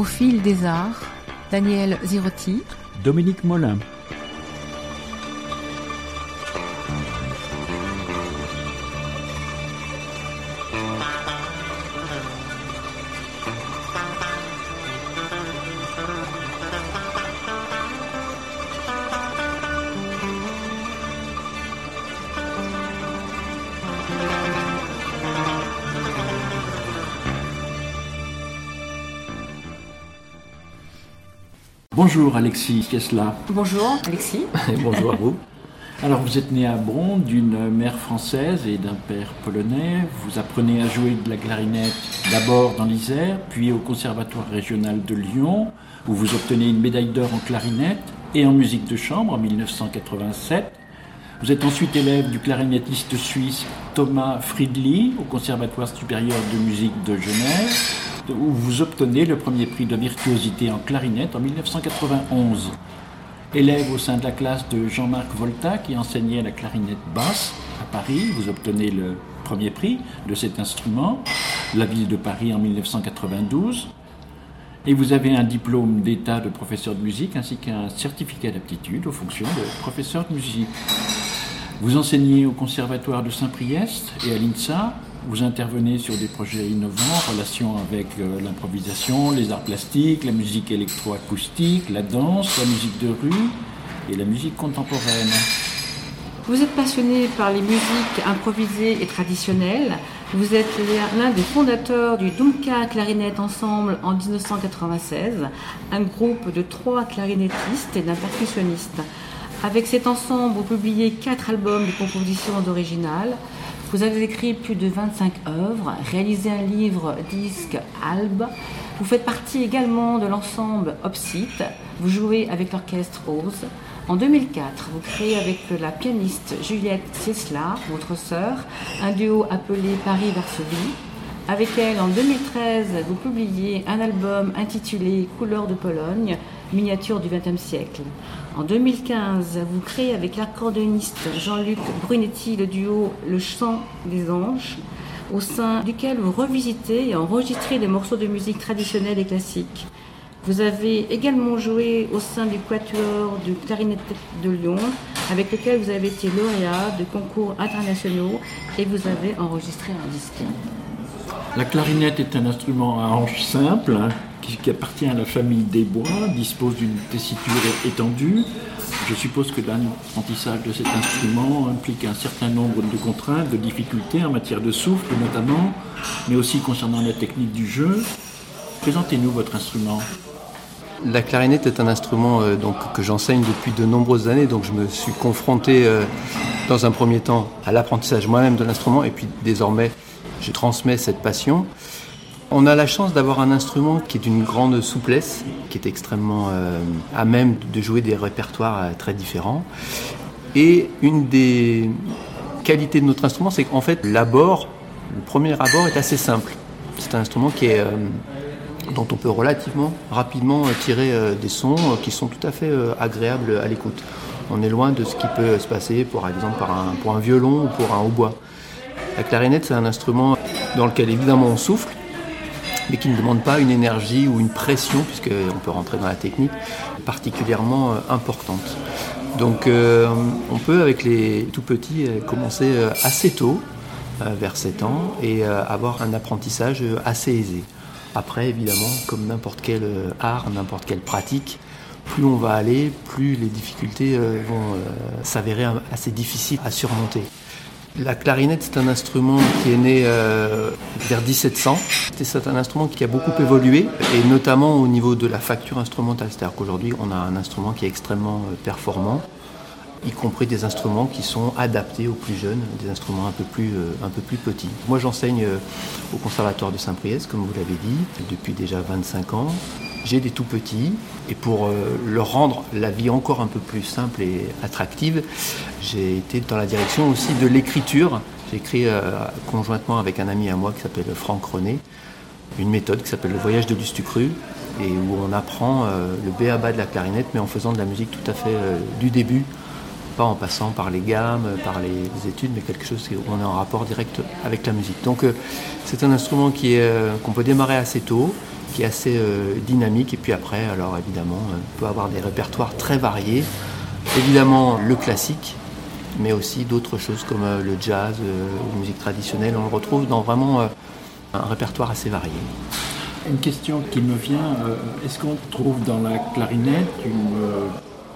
au fil des arts, Daniel Zirotti, Dominique Molin. Bonjour Alexis Kiesla. Bonjour Alexis. Bonjour à vous. Alors vous êtes né à Bron d'une mère française et d'un père polonais. Vous apprenez à jouer de la clarinette d'abord dans l'Isère, puis au Conservatoire régional de Lyon, où vous obtenez une médaille d'or en clarinette et en musique de chambre en 1987. Vous êtes ensuite élève du clarinettiste suisse Thomas Friedli au Conservatoire supérieur de musique de Genève où vous obtenez le premier prix de virtuosité en clarinette en 1991. Élève au sein de la classe de Jean-Marc Volta qui enseignait la clarinette basse à Paris, vous obtenez le premier prix de cet instrument, la ville de Paris en 1992. Et vous avez un diplôme d'état de professeur de musique ainsi qu'un certificat d'aptitude aux fonctions de professeur de musique. Vous enseignez au Conservatoire de Saint-Priest et à l'INSA vous intervenez sur des projets innovants en relation avec euh, l'improvisation, les arts plastiques, la musique électroacoustique, la danse, la musique de rue et la musique contemporaine. Vous êtes passionné par les musiques improvisées et traditionnelles. Vous êtes l'un des fondateurs du Dumka Clarinette Ensemble en 1996, un groupe de trois clarinettistes et d'un percussionniste. Avec cet ensemble, vous publiez quatre albums de compositions originales. Vous avez écrit plus de 25 œuvres, réalisé un livre, disque, albe. Vous faites partie également de l'ensemble Opsite. Vous jouez avec l'orchestre Rose. En 2004, vous créez avec la pianiste Juliette Cesla, votre sœur, un duo appelé Paris-Varsovie. Avec elle, en 2013, vous publiez un album intitulé Couleurs de Pologne, miniature du XXe siècle. En 2015, vous créez avec l'accordéoniste Jean-Luc Brunetti le duo Le Chant des Anges, au sein duquel vous revisitez et enregistrez des morceaux de musique traditionnelle et classique. Vous avez également joué au sein du Quatuor du Clarinette de Lyon, avec lequel vous avez été lauréat de concours internationaux et vous avez enregistré un disque. La clarinette est un instrument à hanches simples qui, appartient à la famille des bois, dispose d'une tessiture étendue. Je suppose que l'apprentissage de cet instrument implique un certain nombre de contraintes, de difficultés en matière de souffle notamment, mais aussi concernant la technique du jeu. Présentez-nous votre instrument. La clarinette est un instrument euh, donc, que j'enseigne depuis de nombreuses années, donc je me suis confronté euh, dans un premier temps à l'apprentissage moi-même de l'instrument, et puis désormais je transmets cette passion. On a la chance d'avoir un instrument qui est d'une grande souplesse, qui est extrêmement euh, à même de jouer des répertoires euh, très différents. Et une des qualités de notre instrument, c'est qu'en fait, l'abord, le premier abord est assez simple. C'est un instrument euh, dont on peut relativement rapidement tirer des sons qui sont tout à fait agréables à l'écoute. On est loin de ce qui peut se passer, par exemple, pour un violon ou pour un hautbois. La clarinette, c'est un instrument dans lequel évidemment on souffle, mais qui ne demande pas une énergie ou une pression, puisqu'on peut rentrer dans la technique, particulièrement euh, importante. Donc euh, on peut avec les tout petits euh, commencer assez tôt, vers 7 ans, et avoir un apprentissage assez aisé. Après, évidemment, comme n'importe quel art, n'importe quelle pratique, plus on va aller, plus les difficultés vont s'avérer assez difficiles à surmonter. La clarinette, c'est un instrument qui est né euh, vers 1700. C'est un instrument qui a beaucoup évolué, et notamment au niveau de la facture instrumentale. C'est-à-dire qu'aujourd'hui, on a un instrument qui est extrêmement euh, performant, y compris des instruments qui sont adaptés aux plus jeunes, des instruments un peu plus, euh, petits. Moi, j'enseigne au Conservatoire de Saint-Priest, comme vous l'avez dit, depuis déjà 25 ans j'ai des tout petits et pour euh, leur rendre la vie encore un peu plus simple et attractive, j'ai été dans la direction aussi de l'écriture. J'ai écrit euh, conjointement avec un ami à moi qui s'appelle Franck René une méthode qui s'appelle le voyage de l'Ustucru et où on apprend euh, le béaba de la clarinette mais en faisant de la musique tout à fait du début, pas en passant par les gammes, par les, études, mais quelque chose où on est en rapport direct avec la musique. Donc c'est un instrument qu'on peut démarrer assez tôt qui est assez dynamique. Et puis après, alors évidemment, on peut avoir des répertoires très variés. Évidemment, le classique, mais aussi d'autres choses comme le jazz, la musique traditionnelle. On le retrouve dans vraiment un répertoire assez varié. Une question qui me vient, est-ce qu'on trouve dans la clarinette une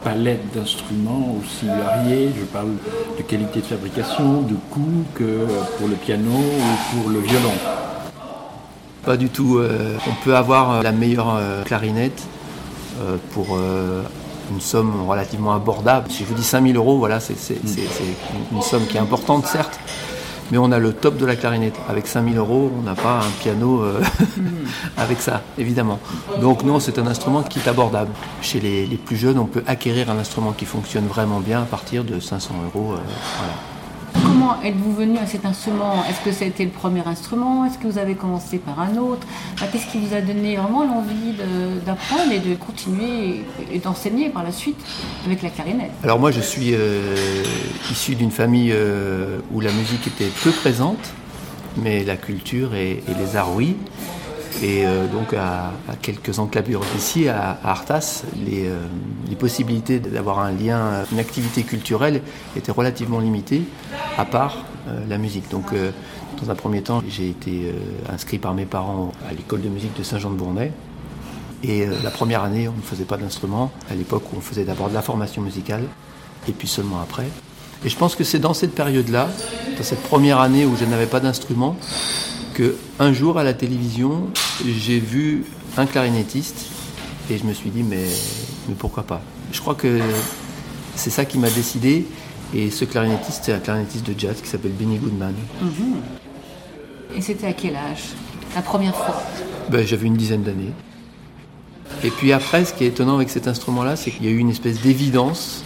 palette d'instruments aussi variés? Je parle de qualité de fabrication, de coût que pour le piano ou pour le violon. Pas du tout. Euh, on peut avoir la meilleure euh, clarinette euh, pour une somme relativement abordable. Si je vous dis 5000 euros, voilà, c'est une somme qui est importante, certes, mais on a le top de la clarinette. Avec 5000 euros, on n'a pas un piano euh, avec ça, évidemment. Donc non, c'est un instrument qui est abordable. Chez les, plus jeunes, on peut acquérir un instrument qui fonctionne vraiment bien à partir de 500 euros. Euh, Comment êtes-vous venu à cet instrument? Est-ce que été le premier instrument? Est-ce que vous avez commencé par un autre? Qu'est-ce qui vous a donné vraiment l'envie d'apprendre et de continuer et d'enseigner par la suite avec la clarinette? Alors moi je suis euh, issu d'une famille euh, où la musique était peu présente, mais la culture et, les arts oui. Et euh, donc à, quelques enclavures d'ici, à, Artas, les, les possibilités d'avoir un lien, une activité culturelle étaient relativement limitées à part euh, la musique. Donc, euh, dans un premier temps, j'ai été euh, inscrit par mes parents à l'école de musique de Saint-Jean-de-Bournay. Et la première année, on ne faisait pas d'instrument. À l'époque, on faisait d'abord de la formation musicale, et puis seulement après. Et je pense que c'est dans cette période-là, dans cette première année où je n'avais pas d'instrument, que un jour à la télévision, j'ai vu un clarinettiste et je me suis dit mais, mais pourquoi pas? Je crois que c'est ça qui m'a décidé et ce clarinettiste, c'est un clarinettiste de jazz qui s'appelle Benny Goodman. Mhm. Et c'était à quel âge? La première fois? Ben, J'avais une dizaine d'années. Et puis après, ce qui est étonnant avec cet instrument-là, c'est qu'il y a eu une espèce d'évidence.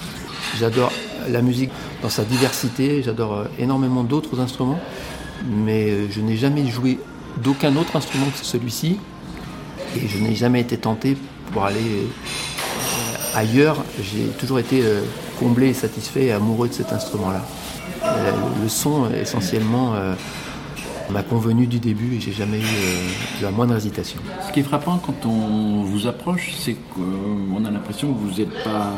J'adore la musique dans sa diversité, j'adore euh, énormément d'autres instruments, mais euh, je n'ai jamais joué d'aucun autre instrument que celui-ci, et je n'ai jamais été tenté pour aller euh, ailleurs. J'ai toujours été comblé, satisfait et amoureux de cet instrument-là. Euh, le son, essentiellement, euh, m'a convenu du début et j'ai jamais eu euh, la moindre hésitation. Ce qui est frappant quand on vous approche, c'est qu'on a l'impression que vous n'êtes pas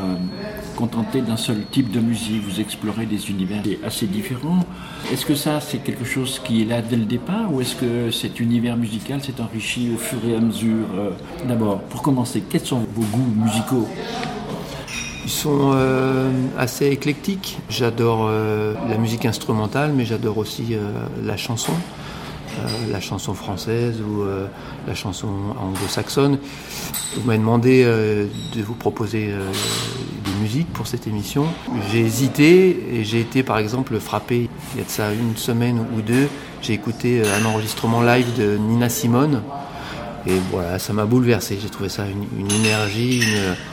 contenté d'un seul type de musique, vous explorez des univers assez différents. Est-ce que ça, c'est quelque chose qui est là dès le départ ou est-ce que cet univers musical s'est enrichi au fur et à mesure D'abord, pour commencer, quels sont vos goûts musicaux? Sont euh, assez éclectiques. J'adore euh, la musique instrumentale, mais j'adore aussi euh, la chanson, la chanson française ou la chanson anglo-saxonne. Vous m'avez demandé de vous proposer des musiques pour cette émission. J'ai hésité et j'ai été par exemple frappé il y a de ça une semaine ou deux. J'ai écouté un enregistrement live de Nina Simone et voilà, ça m'a bouleversé. J'ai trouvé ça une, énergie,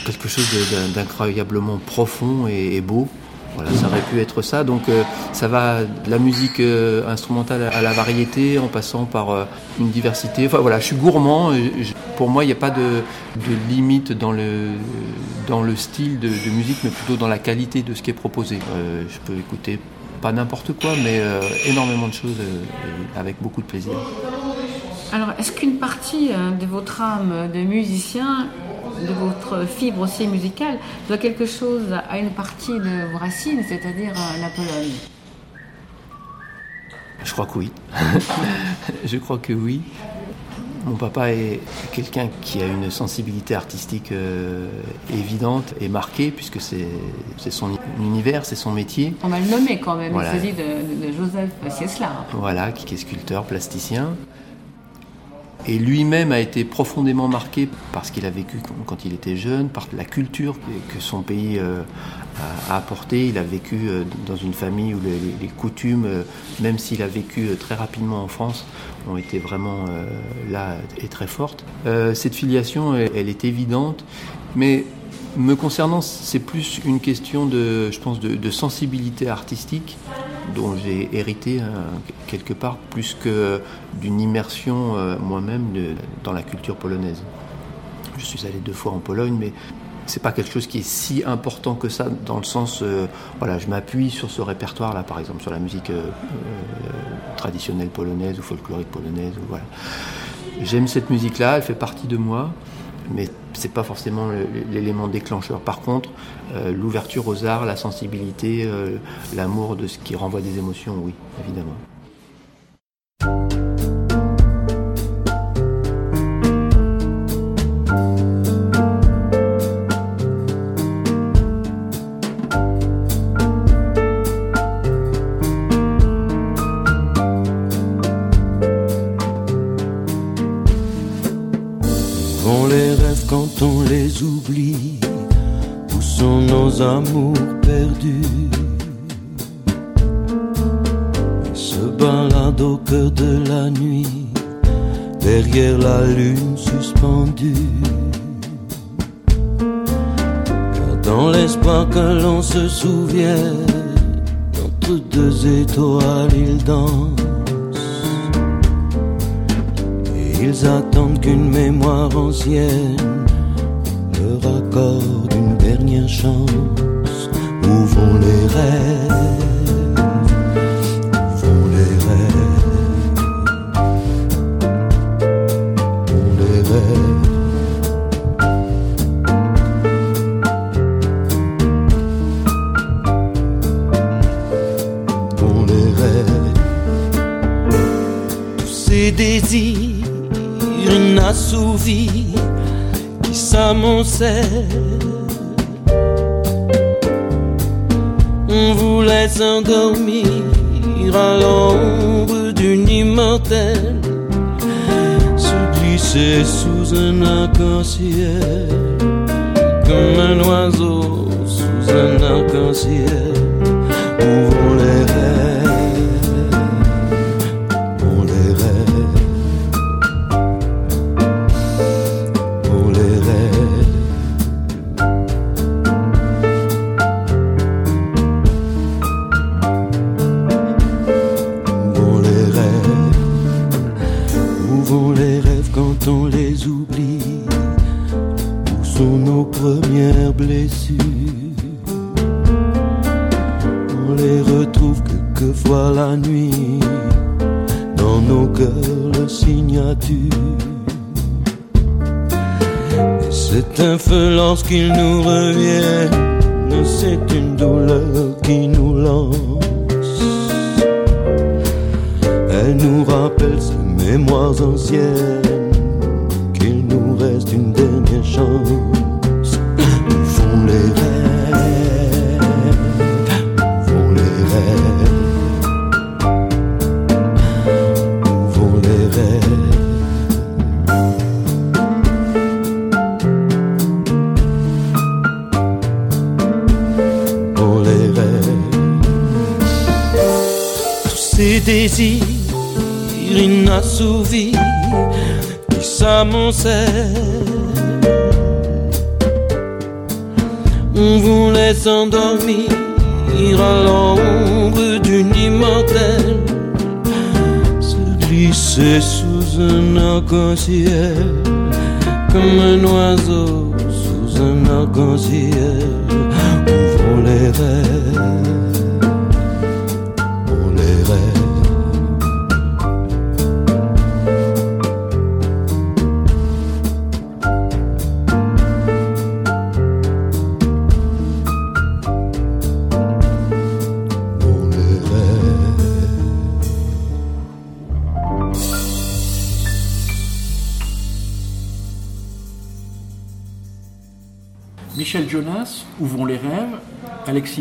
quelque chose d'incroyablement profond et, beau. Voilà, ça aurait pu être ça. Donc euh, ça va de la musique euh, instrumentale à la variété, en passant par euh, une diversité. Enfin voilà, je suis gourmand. pour moi, il n'y a pas de, limite dans le, dans le style de, de, musique, mais plutôt dans la qualité de ce qui est proposé. je peux écouter pas n'importe quoi, mais énormément de choses avec beaucoup de plaisir. Alors, est-ce qu'une partie euh, de votre âme de musicien, de votre fibre aussi musicale, doit quelque chose à une partie de vos racines, c'est-à-dire euh, la Pologne? Je crois que oui. Je crois que oui. Mon papa est quelqu'un qui a une sensibilité artistique euh, évidente et marquée, puisque c'est son univers, c'est son métier. On va le nommer quand même, il s'agit de, Joseph Ciesla. Voilà, qui est sculpteur, plasticien. Et lui-même a été profondément marqué par ce qu'il a vécu quand il était jeune, par la culture que son pays euh, a apporté. Il a vécu euh, dans une famille où les, coutumes, euh, même s'il a vécu très rapidement en France, ont été vraiment là et très fortes. Cette filiation, elle est évidente, mais me concernant, c'est plus une question de, je pense, de, sensibilité artistique dont j'ai hérité hein, quelque part plus que d'une immersion euh, moi-même dans la culture polonaise. Je suis allé deux fois en Pologne, mais c'est pas quelque chose qui est si important que ça dans le sens, euh, voilà, je m'appuie sur ce répertoire-là, par exemple, sur la musique euh, traditionnelle polonaise ou folklorique polonaise, j'aime cette musique-là, elle fait partie de moi, mais c'est pas forcément l'élément déclencheur. Par contre, euh, l'ouverture aux arts, la sensibilité, euh, l'amour de ce qui renvoie des émotions, oui, évidemment. Amours perdus se balade au cœur de la nuit derrière la lune suspendue. dans l'espoir que l'on se souvienne, entre deux étoiles ils dansent. Et ils attendent qu'une mémoire ancienne leur une dernière chance. Où vont les rêves Où les rêves Où les rêves Où les rêves Tous ces désirs inassouvis s'amoncellent on voulait s'endormir à l'ombre d'une immortelle, se glisser sous un arc-en-ciel, comme un oiseau sous un arc-en-ciel, un arc-en-ciel,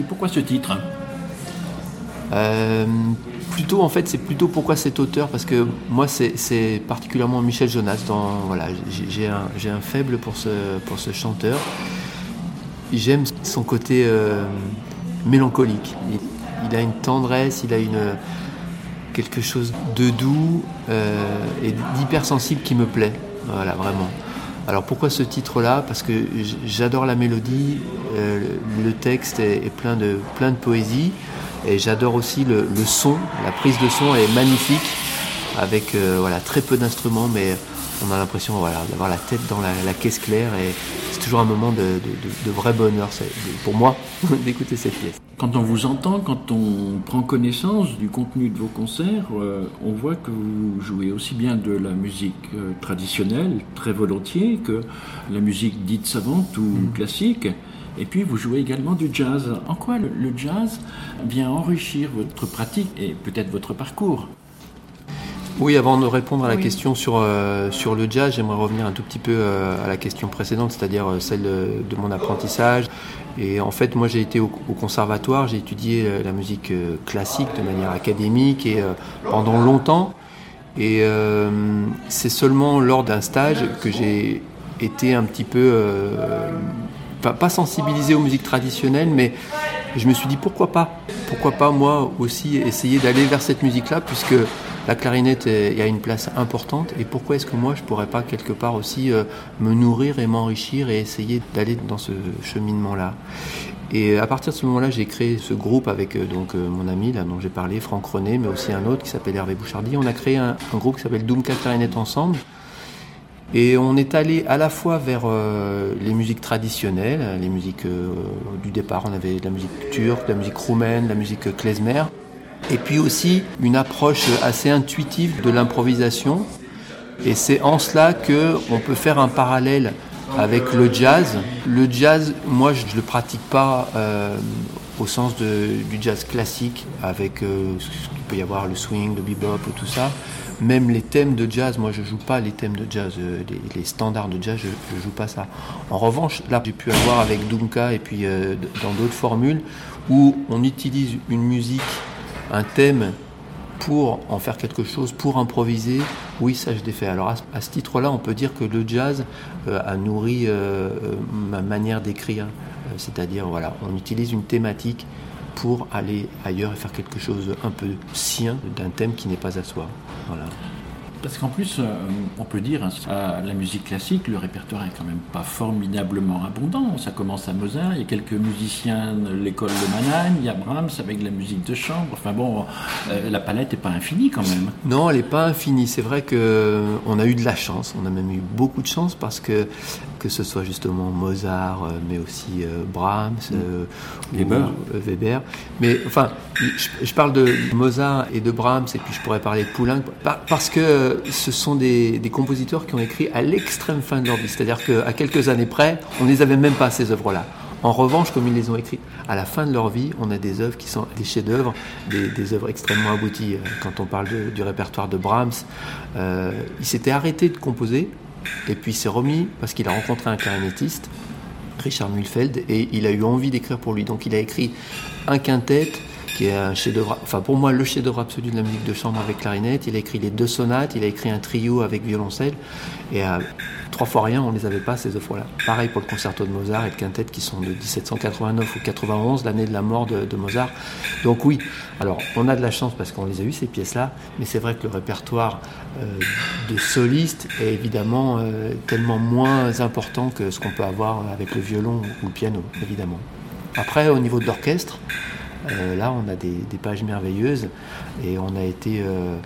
Pourquoi ce titre? Euh, plutôt en fait c'est plutôt pourquoi cet auteur parce que moi c'est particulièrement Michel Jonas voilà j'ai un, faible pour ce pour ce chanteur. J'aime son côté euh, mélancolique. Il, a une tendresse il a une quelque chose de doux euh, et d'hypersensible qui me plaît. Voilà vraiment alors pourquoi ce titre-là? Parce que j'adore la mélodie, euh, le texte est, plein, de, poésie, et j'adore aussi le, son, la prise de son est magnifique. avec euh, voilà, très peu d'instruments, mais on a l'impression voilà, d'avoir la tête dans la, caisse claire et c'est toujours un moment de, vrai bonheur pour moi d'écouter cette pièce. Quand on vous entend, quand on prend connaissance du contenu de vos concerts, euh, on voit que vous jouez aussi bien de la musique euh, traditionnelle, très volontiers, que la musique dite savante ou mm. classique. Et puis vous jouez également du jazz. En quoi le jazz vient enrichir votre pratique et peut-être votre parcours? Oui, avant de répondre à la question sur, euh, sur le jazz, j'aimerais revenir un tout petit peu euh, à la question précédente, c'est-à-dire euh, celle de, mon apprentissage. Et en fait, moi j'ai été au, conservatoire, j'ai étudié la musique classique de manière académique et pendant longtemps. Et c'est seulement lors d'un stage que j'ai été un petit peu, pas, pas sensibilisé aux musiques traditionnelles, mais je me suis dit pourquoi pas? Pourquoi pas moi aussi essayer d'aller vers cette musique-là, puisque la clarinette y a une place importante et pourquoi est-ce que moi je pourrais pas quelque part aussi euh, me nourrir et m'enrichir et essayer d'aller dans ce cheminement-là? Et à partir de ce moment-là, j'ai créé ce groupe avec euh, donc euh, mon ami là dont j'ai parlé, Franck René, mais aussi un autre qui s'appelle Hervé Bouchardy. On a créé un, groupe qui s'appelle Doomka Clarinette Ensemble. Et on est allé à la fois vers les musiques traditionnelles, les musiques du départ, on avait la musique turque, la musique roumaine, la musique klezmer, et puis aussi une approche assez intuitive de l'improvisation. Et c'est en cela que on peut faire un parallèle avec le jazz. Le jazz, moi, je ne le pratique pas euh, au sens du jazz classique, avec euh, ce qu'il peut y avoir, le swing, le bebop tout ça. Même les thèmes de jazz, moi je joue pas les thèmes de jazz, euh, les, standards de jazz, je, ne joue pas ça. En revanche, là j'ai pu avoir avec Dunka et puis dans d'autres formules où on utilise une musique un thème pour en faire quelque chose, pour improviser, oui, ça je l'ai fait. Alors à, ce titre-là, on peut dire que le jazz euh, a nourri euh, euh, ma manière d'écrire. C'est-à-dire, voilà, on utilise une thématique pour aller ailleurs et faire quelque chose un peu sien d'un thème qui n'est pas à soi. Voilà. Parce qu'en plus, euh, on peut dire, hein, à la musique classique, le répertoire est quand même pas formidablement abondant. Ça commence à Mozart, il y a quelques musiciens de l'école de Mannheim, il y a Brahms avec de la musique de chambre. Enfin bon, euh, la palette n'est pas infinie quand même. Non, elle n'est pas infinie. C'est vrai qu'on euh, a eu de la chance, on a même eu beaucoup de chance parce que que ce soit justement Mozart, mais aussi Brahms, mm. Weber. Weber. Mais enfin, je, parle de Mozart et de Brahms, et puis je pourrais parler de Poulenc, parce que ce sont des, compositeurs qui ont écrit à l'extrême fin de leur vie. C'est-à-dire qu'à quelques années près, on ne les avait même pas, ces œuvres-là. En revanche, comme ils les ont écrites à la fin de leur vie, on a des œuvres qui sont des chefs-d'œuvre, des, œuvres extrêmement abouties. Quand on parle du répertoire de Brahms, euh, il s'était arrêté de composer, et puis il s'est remis parce qu'il a rencontré un clarinettiste, Richard Mühlfeld, et il a eu envie d'écrire pour lui. Donc il a écrit un quintet, qui est un chef-d'œuvre, enfin pour moi le chef-d'œuvre absolu de la musique de chambre avec clarinette. Il a écrit les deux sonates, il a écrit un trio avec violoncelle, et à trois fois rien, on ne les avait pas ces œuvres-là. Pareil pour le concerto de Mozart et le quintet qui sont de 1789 ou 91, l'année de la mort de, Mozart. Donc oui, alors on a de la chance parce qu'on les a eu ces pièces-là, mais c'est vrai que le répertoire euh, de soliste est évidemment euh, tellement moins important que ce qu'on peut avoir avec le violon ou le piano, évidemment. Après, au niveau de l'orchestre, euh, là, on a des, pages merveilleuses et on a été, euh,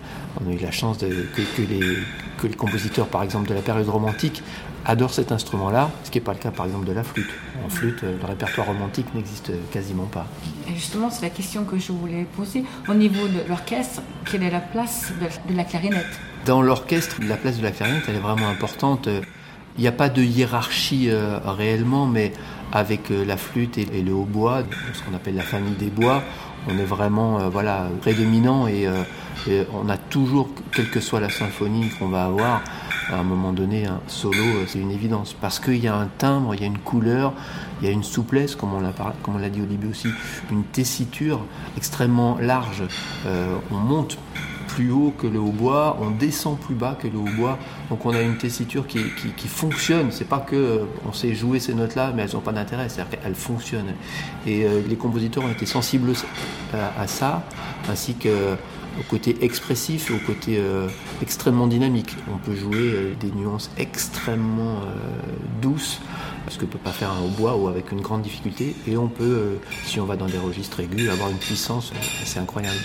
on a eu la chance de, que, les, compositeurs, par exemple, de la période romantique adorent cet instrument-là, ce qui n'est pas le cas, par exemple, de la flûte. En flûte, euh, le répertoire romantique n'existe quasiment pas. Et justement, c'est la question que je voulais poser. Au niveau de l'orchestre, quelle est la place de la clarinette? Dans l'orchestre, la place de la clarinette, elle est vraiment importante. Il n'y a pas de hiérarchie réellement, mais avec euh, la flûte et, le hautbois, ce qu'on appelle la famille des bois, on est vraiment euh, voilà, prédominant euh, et, on a toujours, quelle que soit la symphonie qu'on va avoir, à un moment donné, un solo, c'est une évidence. Parce qu'il y a un timbre, il y a une couleur, il y a une souplesse, comme on l'a, comme on l'a dit au début aussi, une tessiture extrêmement large. on monte plus haut que le hautbois, on descend plus bas que le hautbois. Donc on a une tessiture qui, qui, fonctionne. C'est pas que euh, on sait jouer ces notes-là, mais elles n'ont pas d'intérêt. C'est-à-dire qu'elles fonctionnent. Et euh, les compositeurs ont été sensibles à, ça, ainsi que au côté expressif et au côté euh, extrêmement dynamique. On peut jouer des nuances extrêmement douces, ce que peut pas faire un hautbois ou avec une grande difficulté. Et on peut, si on va dans des registres aigus, avoir une puissance assez incroyable.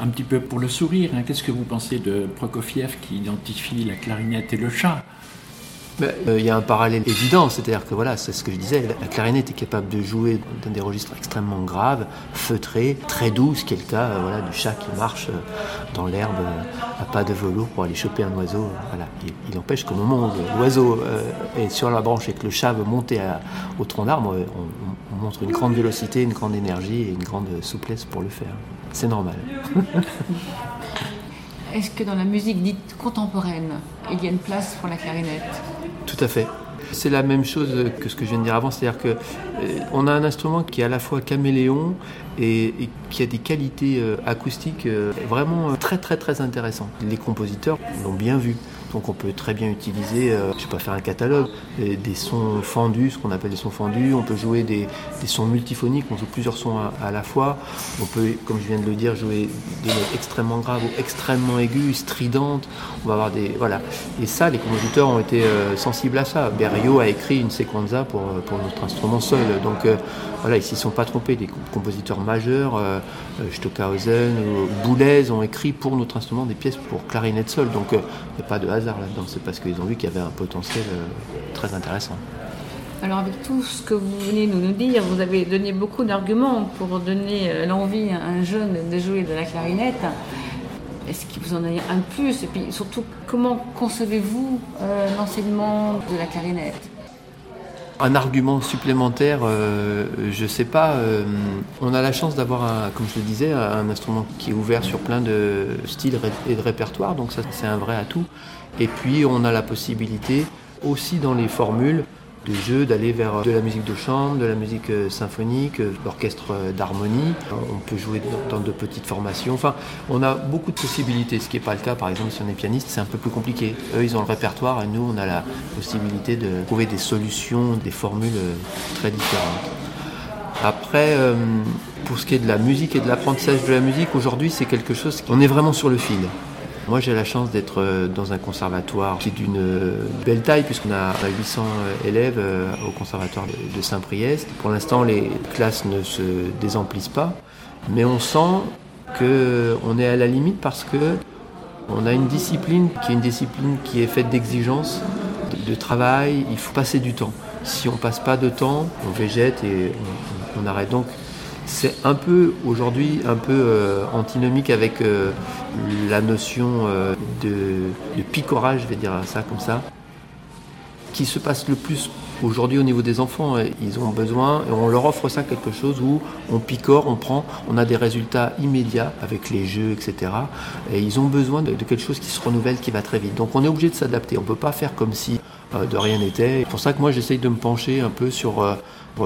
Un petit peu pour le sourire, hein, qu'est-ce que vous pensez de Prokofiev qui identifie la clarinette et le chat euh, il y a un parallèle évident, c'est-à-dire que voilà, c'est ce que je disais, la clarinette est capable de jouer dans des registres extrêmement graves, feutrés, très doux, ce qui est le cas euh, voilà, du chat qui marche euh, dans l'herbe à pas de velours pour aller choper un oiseau. Voilà. Il, empêche qu'au moment où l'oiseau est sur la branche et que le chat veut monter au tronc d'arbre, on, on montre une grande vélocité, une grande énergie et une grande souplesse pour le faire. C'est normal. Est-ce que dans la musique dite contemporaine, il y a une place pour la clarinette? Tout à fait. C'est la même chose que ce que je viens de dire avant, c'est-à-dire qu'on euh, a un instrument qui est à la fois caméléon et, qui a des qualités euh, acoustiques euh, vraiment très très très intéressantes. Les compositeurs l'ont bien vu. Donc on peut très bien utiliser, euh, je ne vais pas faire un catalogue, des, sons fendus, ce qu'on appelle des sons fendus. On peut jouer des, sons multiphoniques, on joue plusieurs sons à, la fois. On peut, comme je viens de le dire, jouer des notes extrêmement graves ou extrêmement aiguës, stridentes. On va avoir des voilà. Et ça, les compositeurs ont été euh, sensibles à ça. Berio a écrit une sequenza pour, euh, pour notre instrument seul. Donc voilà, ils s'y sont pas trompés. Les compositeurs majeurs, Stockhausen ou Boulez ont écrit pour notre instrument des pièces pour clarinette seule. Donc il n'y a pas de là-dedans, c'est parce qu'ils ont vu qu'il y avait un potentiel euh, très intéressant. Alors avec tout ce que vous venez de nous dire, vous avez donné beaucoup d'arguments pour donner euh, l'envie à un jeune de jouer de la clarinette. Est-ce qu'il vous en a un plus? Et puis surtout, comment concevez-vous euh, l'enseignement de la clarinette? Un argument supplémentaire, je ne sais pas. on a la chance d'avoir, comme je le disais, un instrument qui est ouvert sur plein de styles et de répertoires, donc ça c'est un vrai atout. Et puis on a la possibilité aussi dans les formules de jeu d'aller vers de la musique de chambre, de la musique euh, symphonique, euh, l'orchestre euh, d'harmonie. On peut jouer dans de petites formations. Enfin, on a beaucoup de possibilités, ce qui n'est pas le cas par exemple si on est pianiste, c'est un peu plus compliqué. Eux, ils ont le répertoire et nous, on a la possibilité de trouver des solutions, des formules très différentes. Après, pour ce qui est de la musique et de l'apprentissage de la musique, aujourd'hui, c'est quelque chose, on est vraiment sur le fil. Moi, j'ai la chance d'être euh, dans un conservatoire qui est d'une euh, belle taille, puisqu'on a 800 euh, élèves au conservatoire de Saint-Priest. Pour l'instant, les classes ne se désemplissent pas, mais on sent qu'on est à la limite parce que on a une discipline qui est une discipline qui est faite d'exigences, de, travail. Il faut passer du temps. Si on passe pas de temps, on végète et on arrête. Donc, c'est un peu aujourd'hui un peu euh, antinomique avec euh, la notion euh, de, picorage, je vais dire ça comme ça, qui se passe le plus aujourd'hui au niveau des enfants. Ils ont besoin, et on leur offre ça quelque chose où on picore, on prend, on a des résultats immédiats avec les jeux, etc. Et ils ont besoin de, de quelque chose qui se renouvelle, qui va très vite. Donc on est obligé de s'adapter. On ne peut pas faire comme si de rien n'était. C'est pour ça que moi j'essaye de me pencher un peu sur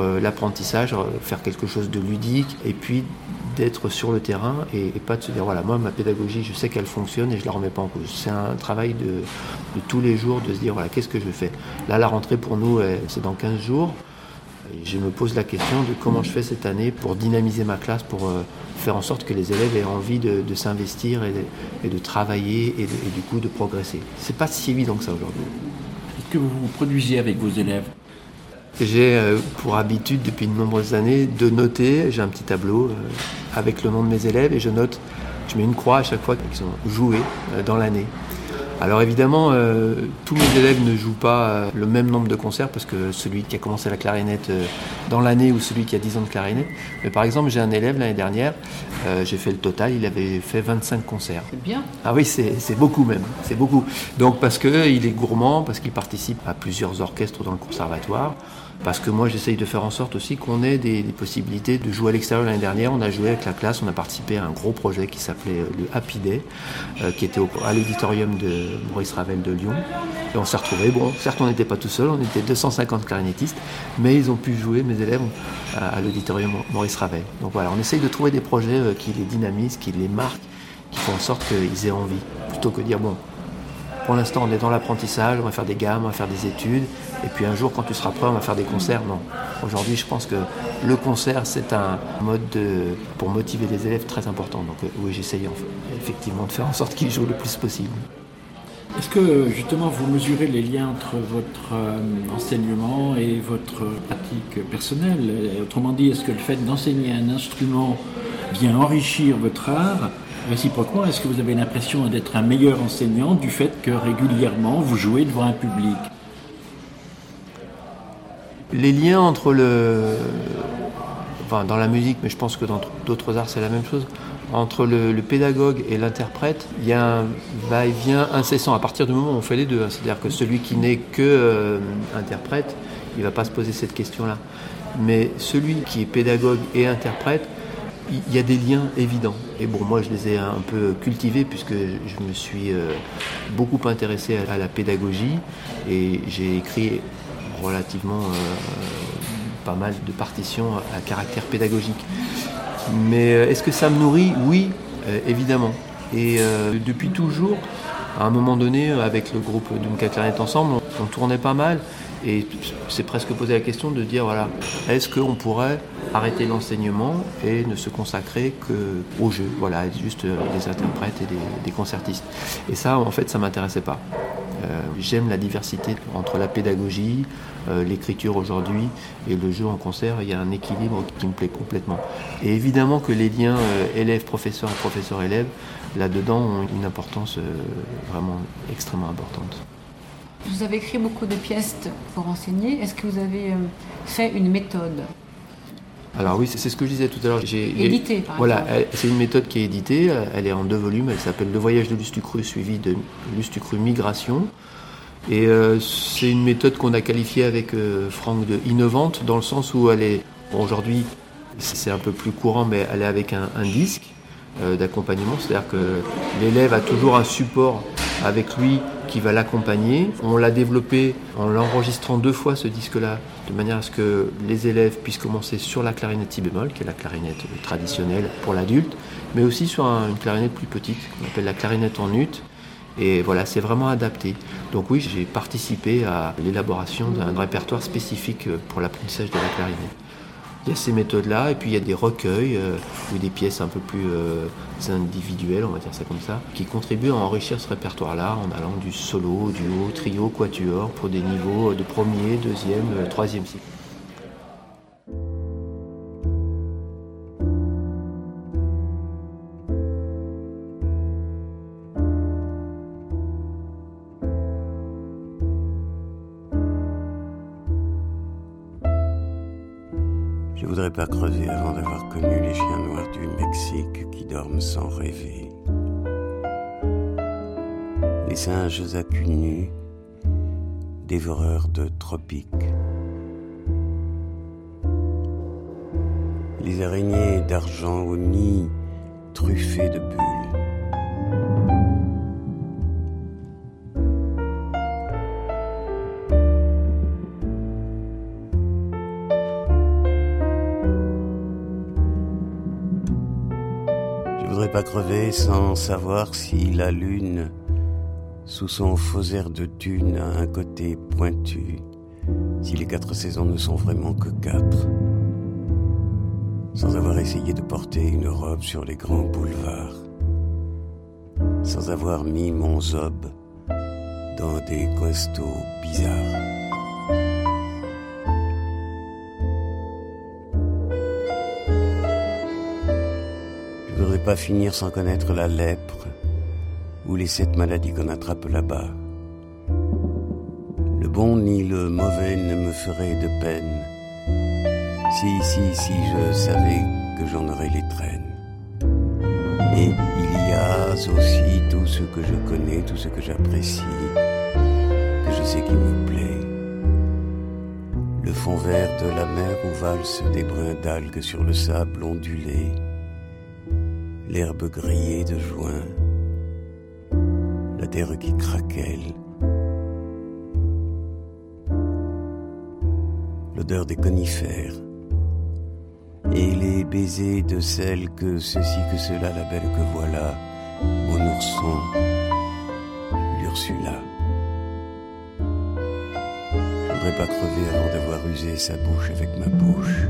l'apprentissage, euh, faire quelque chose de ludique et puis d'être sur le terrain et, pas de se dire voilà moi ma pédagogie je sais qu'elle fonctionne et je la remets pas en cause. C'est un travail de, tous les jours de se dire voilà qu'est-ce que je fais? Là la rentrée pour nous c'est dans 15 jours. Je me pose la question de comment je fais cette année pour dynamiser ma classe, pour euh, faire en sorte que les élèves aient envie de, s'investir et, de travailler et, du coup de progresser. C'est pas si évident que ça aujourd'hui. Est-ce que vous vous produisez avec vos élèves? J'ai euh, pour habitude depuis de nombreuses années de noter, j'ai un petit tableau euh, avec le nom de mes élèves et je note, je mets une croix à chaque fois qu'ils ont joué euh, dans l'année. Alors évidemment, euh, tous mes élèves ne jouent pas euh, le même nombre de concerts parce que celui qui a commencé la clarinette euh, dans l'année ou celui qui a 10 ans de clarinette. Mais par exemple, j'ai un élève l'année dernière, j'ai fait le total, il avait fait 25 concerts. C'est bien. Ah oui, c'est beaucoup même, c'est beaucoup. Donc parce qu'il est gourmand, parce qu'il participe à plusieurs orchestres dans le conservatoire. Parce que moi, j'essaye de faire en sorte aussi qu'on ait des, possibilités de jouer à l'extérieur. L'année dernière, on a joué avec la classe, on a participé à un gros projet qui s'appelait le Happy Day, qui était à l'auditorium de Maurice Ravel de Lyon. Et on s'est retrouvés. Bon, certes, on n'était pas tout seul, on était 250 clarinettistes, mais ils ont pu jouer, mes élèves, à, l'auditorium Maurice Ravel. Donc voilà, on essaye de trouver des projets euh, qui les dynamisent, qui les marquent, qui font en sorte qu'ils aient envie, plutôt que de dire bon, pour l'instant, on est dans l'apprentissage, on va faire des gammes, on va faire des études, et puis un jour, quand tu seras prêt, on va faire des concerts. Non. Aujourd'hui, je pense que le concert, c'est un mode pour motiver les élèves très important. Donc euh, oui, j'essaye effectivement de faire en sorte qu'ils jouent le plus possible. Est-ce que justement vous mesurez les liens entre votre euh, enseignement et votre pratique personnelle? Autrement dit, est-ce que le fait d'enseigner un instrument vient enrichir votre art? Réciproquement, est-ce que vous avez l'impression d'être un meilleur enseignant du fait que régulièrement vous jouez devant un public? Les liens entre le. Enfin, dans la musique, mais je pense que dans d'autres arts, c'est la même chose. Entre le, pédagogue et l'interprète, il y a un va-et-vient incessant à partir du moment où on fait les deux. Hein. C'est-à-dire que celui qui n'est que euh, interprète, il ne va pas se poser cette question-là. Mais celui qui est pédagogue et interprète, il y a des liens évidents. Et bon, moi, je les ai un peu cultivés puisque je me suis euh, beaucoup intéressé à la pédagogie et j'ai écrit relativement euh, pas mal de partitions à caractère pédagogique. Mais euh, est-ce que ça me nourrit? Oui, évidemment. Et depuis toujours, à un moment donné, avec le groupe Dunka Clarinette Ensemble, on tournait pas mal. Et c'est presque posé la question de dire voilà, est-ce qu'on pourrait arrêter l'enseignement et ne se consacrer qu'au jeu, voilà, être juste euh, des interprètes et des, concertistes. Et ça, en fait, ça m'intéressait pas. Euh, j'aime la diversité entre la pédagogie, euh, l'écriture aujourd'hui et le jeu en concert. Il y a un équilibre qui me plaît complètement. Et évidemment que les liens élèves-professeurs et professeurs-élèves, là-dedans, ont une importance vraiment extrêmement importante. Vous avez écrit beaucoup de pièces pour enseigner. Est-ce que vous avez euh, fait une méthode? Alors oui, c'est ce que je disais tout à l'heure. J'ai édité, par Voilà, c'est une méthode qui est éditée. Elle est en deux volumes. Elle s'appelle Le voyage de Lustucru suivi de Lustucru Migration. Et euh, c'est une méthode qu'on a qualifiée avec euh, Franck de innovante dans le sens où elle est aujourd'hui, c'est un peu plus courant, mais elle est avec un, disque d'accompagnement. C'est-à-dire que l'élève a toujours un support avec lui qui va l'accompagner. On l'a développé en l'enregistrant deux fois ce disque-là, de manière à ce que les élèves puissent commencer sur la clarinette si bémol, qui est la clarinette traditionnelle pour l'adulte, mais aussi sur une clarinette plus petite, qu'on appelle la clarinette en ut. Et voilà, c'est vraiment adapté. Donc oui, j'ai participé à l'élaboration d'un répertoire spécifique pour l'apprentissage de la clarinette. Il y a ces méthodes-là, et puis il y a des recueils euh, ou des pièces un peu plus euh, individuelles, on va dire ça comme ça, qui contribuent à enrichir ce répertoire-là en allant du solo, duo, trio, quatuor pour des niveaux de premier, deuxième, euh, troisième cycle. Pas creusé avant d'avoir connu les chiens noirs du Mexique qui dorment sans rêver. Les singes à dévoreurs de tropiques. Les araignées d'argent au nid truffées de bulles. Crever sans savoir si la lune, sous son faux air de thune, a un côté pointu, si les quatre saisons ne sont vraiment que quatre. Sans avoir essayé de porter une robe sur les grands boulevards, sans avoir mis mon zob dans des costauds bizarres. Pas finir sans connaître la lèpre ou les sept maladies qu'on attrape là-bas. Le bon ni le mauvais ne me ferait de peine. Si, si, si je savais que j'en aurais les traînes. Et il y a aussi tout ce que je connais, tout ce que j'apprécie, que je sais qui me plaît. Le fond vert de la mer où valsent des brins d'algues sur le sable ondulé l'herbe grillée de juin, la terre qui craquelle, l'odeur des conifères, et les baisers de celle que ceci, que cela, la belle que voilà, mon ourson, l'Ursula. Je voudrais pas crever avant d'avoir usé sa bouche avec ma bouche,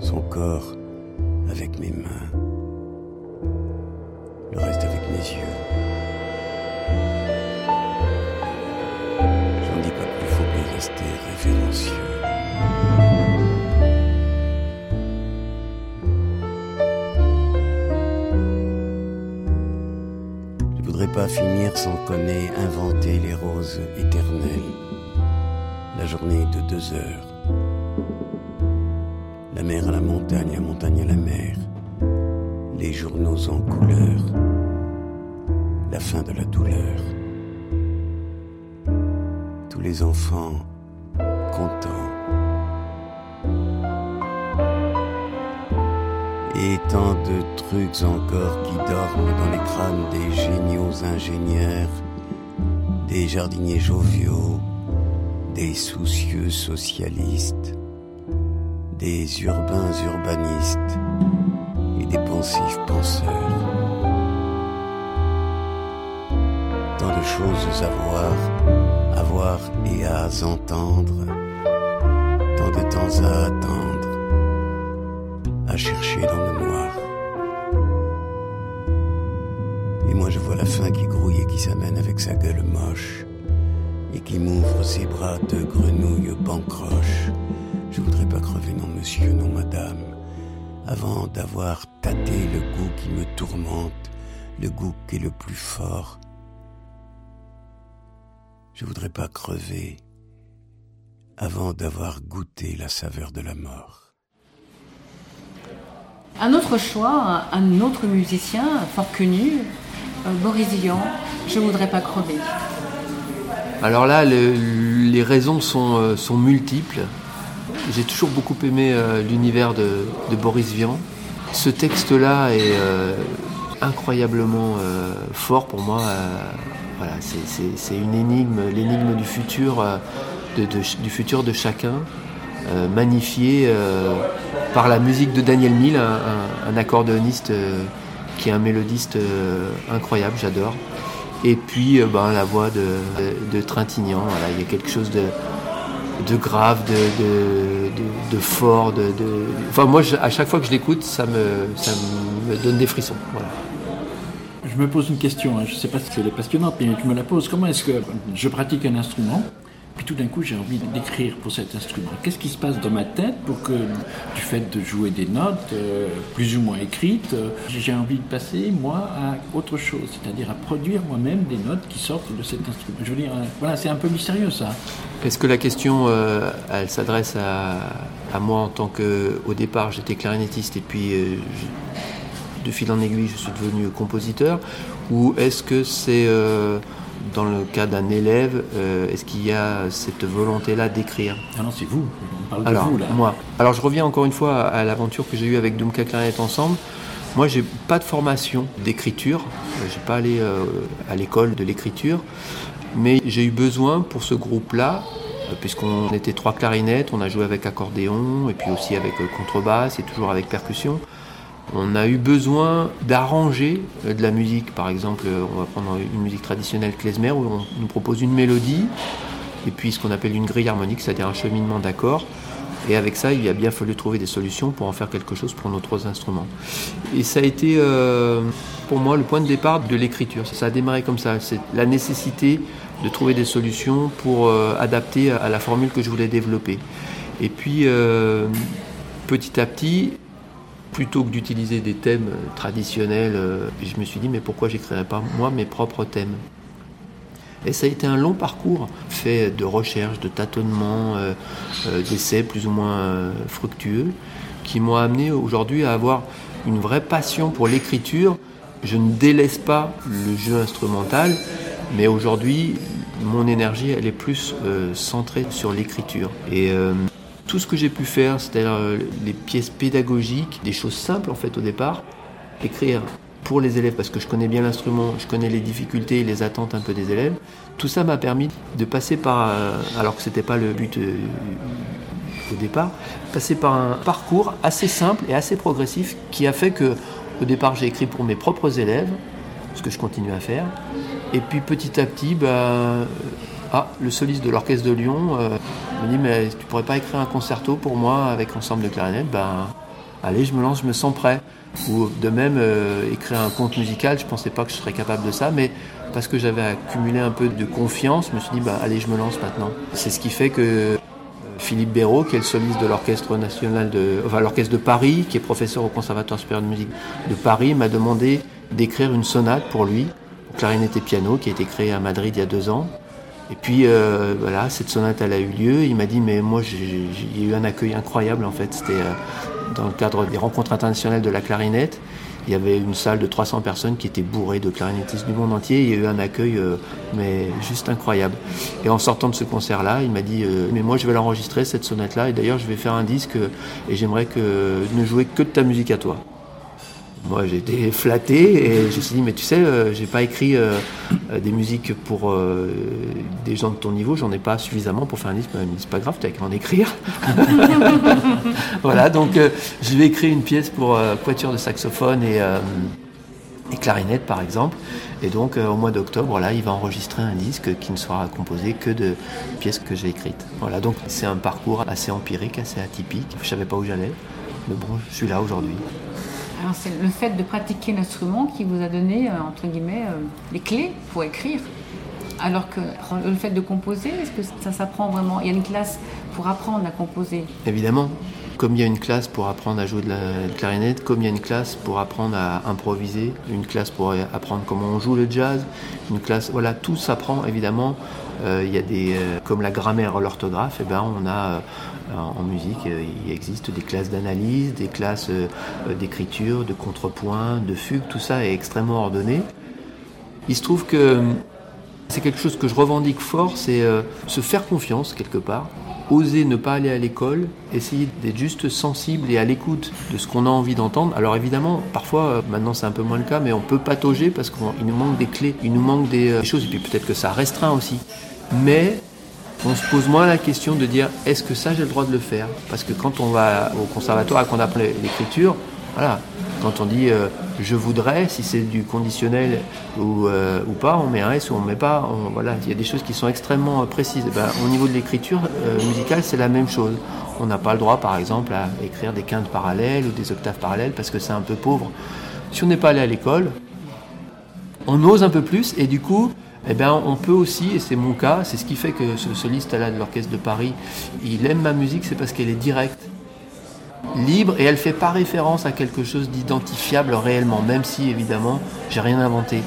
son corps mes mains, le reste avec mes yeux. J'en dis pas plus, faut bien rester révérencieux. Je voudrais pas finir sans connaître, inventer les roses éternelles. La journée de deux heures. La mer à la montagne, la montagne à la mer. Les journaux en couleur. La fin de la douleur. Tous les enfants contents. Et tant de trucs encore qui dorment dans les crânes des géniaux ingénieurs, des jardiniers joviaux, des soucieux socialistes, des urbains urbanistes penseurs. Tant de choses à voir, à voir et à entendre, tant de temps à attendre, à chercher dans le noir. Et moi je vois la faim qui grouille et qui s'amène avec sa gueule moche et qui m'ouvre ses bras de grenouille pancroche. Je voudrais pas crever, non monsieur, non madame, avant d'avoir le goût qui me tourmente, le goût qui est le plus fort. Je voudrais pas crever avant d'avoir goûté la saveur de la mort. Un autre choix, un autre musicien fort connu, euh, Boris Vian, Je voudrais pas crever. Alors là, le- les raisons sont, euh, sont multiples. J'ai toujours beaucoup aimé euh, l'univers de, de Boris Vian. Ce texte-là est euh, incroyablement euh, fort pour moi. euh, voilà, c'est- une énigme, l'énigme du futur, de, du futur de chacun, magnifié euh, par la musique de Daniel Mill, un, un- accordéoniste qui est un mélodiste incroyable, j'adore. Et puis ben, la voix de, de, de Trintignant, voilà, il y a quelque chose de, de grave, de, fort, de, Enfin moi à chaque fois que je l'écoute, ça me, donne des frissons. Je me pose une question, hein, je ne sais pas si elle est passionnante, mais je me la pose. Comment est-ce que je pratique un instrument, puis tout d'un coup j'ai envie d'écrire pour cet instrument Qu'est-ce qui se passe dans ma tête pour que, du fait de jouer des notes, euh, plus ou moins écrites, euh, j'ai envie de passer, moi, à autre chose, c'est-à-dire à produire moi-même des notes qui sortent de cet instrument Je veux dire, euh, voilà, c'est un peu mystérieux ça. Est-ce que la question, elle s'adresse à, moi en tant que, au départ, j'étais clarinettiste et puis de fil en aiguille, je suis devenu compositeur, ou est-ce que c'est dans le cas d'un élève, euh, est-ce qu'il y a cette volonté-là d'écrire? Ah non, c'est vous, on parle Alors, de vous là. moi. Alors, je reviens encore une fois à, à l'aventure que j'ai eue avec Doomka Clarinette ensemble. Moi, j'ai pas de formation d'écriture. Euh, J'ai pas allé euh, à l'école de l'écriture, mais j'ai eu besoin pour ce groupe-là, puisqu'on était trois clarinettes, on a joué avec accordéon et puis aussi avec contrebasse et toujours avec percussion. On a eu besoin d'arranger euh, de la musique. Par exemple, euh, on va prendre une musique traditionnelle klezmer où on nous propose une mélodie et puis ce qu'on appelle une grille harmonique, c'est-à-dire un cheminement d'accords. Et avec ça, il a bien fallu trouver des solutions pour en faire quelque chose pour nos trois instruments. Et ça a été euh, pour moi le point de départ de l'écriture. Ça a démarré comme ça. C'est la nécessité de trouver des solutions pour adapter à la formule que je voulais développer. Et puis petit à petit, plutôt que d'utiliser des thèmes traditionnels, euh, je me suis dit mais pourquoi j'écrirais pas moi mes propres thèmes? Et ça a été un long parcours fait de recherches, de tâtonnements, euh, euh, d'essais plus ou moins euh, fructueux, qui m'ont amené aujourd'hui à avoir une vraie passion pour l'écriture. Je ne délaisse pas le jeu instrumental, mais aujourd'hui, mon énergie, elle est plus euh, centrée sur l'écriture. Et euh, tout ce que j'ai pu faire, c'est-à-dire euh, les pièces pédagogiques, des choses simples en fait au départ, écrire pour les élèves parce que je connais bien l'instrument, je connais les difficultés et les attentes un peu des élèves. Tout ça m'a permis de passer par, euh, alors que c'était pas le but euh, au départ, passer par un parcours assez simple et assez progressif qui a fait que au départ j'ai écrit pour mes propres élèves, ce que je continue à faire, et puis petit à petit, bah, ah, le soliste de l'orchestre de Lyon euh, me dit mais tu pourrais pas écrire un concerto pour moi avec l'ensemble de clarinette? Ben allez, je me lance, je me sens prêt. Ou de même euh, écrire un conte musical, je pensais pas que je serais capable de ça, mais parce que j'avais accumulé un peu de confiance, je me suis dit bah allez, je me lance maintenant. C'est ce qui fait que euh, Philippe Béraud, qui est le soliste de l'orchestre national de, l'orchestre de Paris, qui est professeur au Conservatoire supérieur de musique de Paris, m'a demandé d'écrire une sonate pour lui, clarinette et piano qui a été créé à Madrid il y a deux ans. Et puis euh, voilà, cette sonate elle a eu lieu. Il m'a dit mais moi j'ai eu un accueil incroyable en fait. C'était euh, dans le cadre des rencontres internationales de la clarinette. Il y avait une salle de 300 personnes qui était bourrée de clarinettistes du monde entier. Il y a eu un accueil euh, mais juste incroyable. Et en sortant de ce concert-là, il m'a dit mais moi je vais l'enregistrer cette sonate-là et d'ailleurs je vais faire un disque et j'aimerais que ne jouer que de ta musique à toi. Moi, j'ai été flatté et je me suis dit, mais tu sais, euh, j'ai pas écrit euh, euh, des musiques pour des gens de ton niveau, j'en ai pas suffisamment pour faire un disque. Mais c'est pas grave, tu as qu'à en écrire. voilà, donc je vais écrire une pièce pour poiture de saxophone et, et, clarinette, par exemple. Et donc, au mois d'octobre, là, il va enregistrer un disque qui ne sera composé que de pièces que j'ai écrites. Voilà, donc c'est un parcours assez empirique, assez atypique. Je savais pas où j'allais, mais bon, je suis là aujourd'hui. C'est le fait de pratiquer l'instrument qui vous a donné, euh, entre guillemets, euh, les clés pour écrire. Alors que le fait de composer, est-ce que ça s'apprend vraiment? Il y a une classe pour apprendre à composer Évidemment. Comme il y a une classe pour apprendre à jouer de la clarinette, comme il y a une classe pour apprendre à improviser, une classe pour apprendre comment on joue le jazz, une classe, voilà, tout s'apprend évidemment. Euh, il y a des, comme la grammaire, l'orthographe, eh ben on a en musique, euh, il existe des classes d'analyse, des classes euh, d'écriture, de contrepoint, de fugue, tout ça est extrêmement ordonné. Il se trouve que c'est quelque chose que je revendique fort, c'est euh, se faire confiance quelque part, oser ne pas aller à l'école, essayer d'être juste sensible et à l'écoute de ce qu'on a envie d'entendre. Alors évidemment, parfois, maintenant c'est un peu moins le cas, mais on peut patauger parce qu'il nous manque des clés, il nous manque des choses, et puis peut-être que ça restreint aussi. Mais on se pose moins la question de dire est-ce que ça j'ai le droit de le faire? Parce que quand on va au conservatoire et qu'on apprend l'écriture, voilà, quand on dit euh, je voudrais, si c'est du conditionnel ou, euh, ou, pas, on met un S ou on met pas. voilà, il y a des choses qui sont extrêmement euh, précises. Ben, au niveau de l'écriture musicale, c'est la même chose. On n'a pas le droit, par exemple, à écrire des quintes parallèles ou des octaves parallèles parce que c'est un peu pauvre. Si on n'est pas allé à l'école, on ose un peu plus et du coup, eh bien, on peut aussi, et c'est mon cas, c'est ce qui fait que ce soliste-là de l'Orchestre de Paris, il aime ma musique, c'est parce qu'elle est directe, libre, et elle fait pas référence à quelque chose d'identifiable réellement, même si, évidemment, j'ai rien inventé.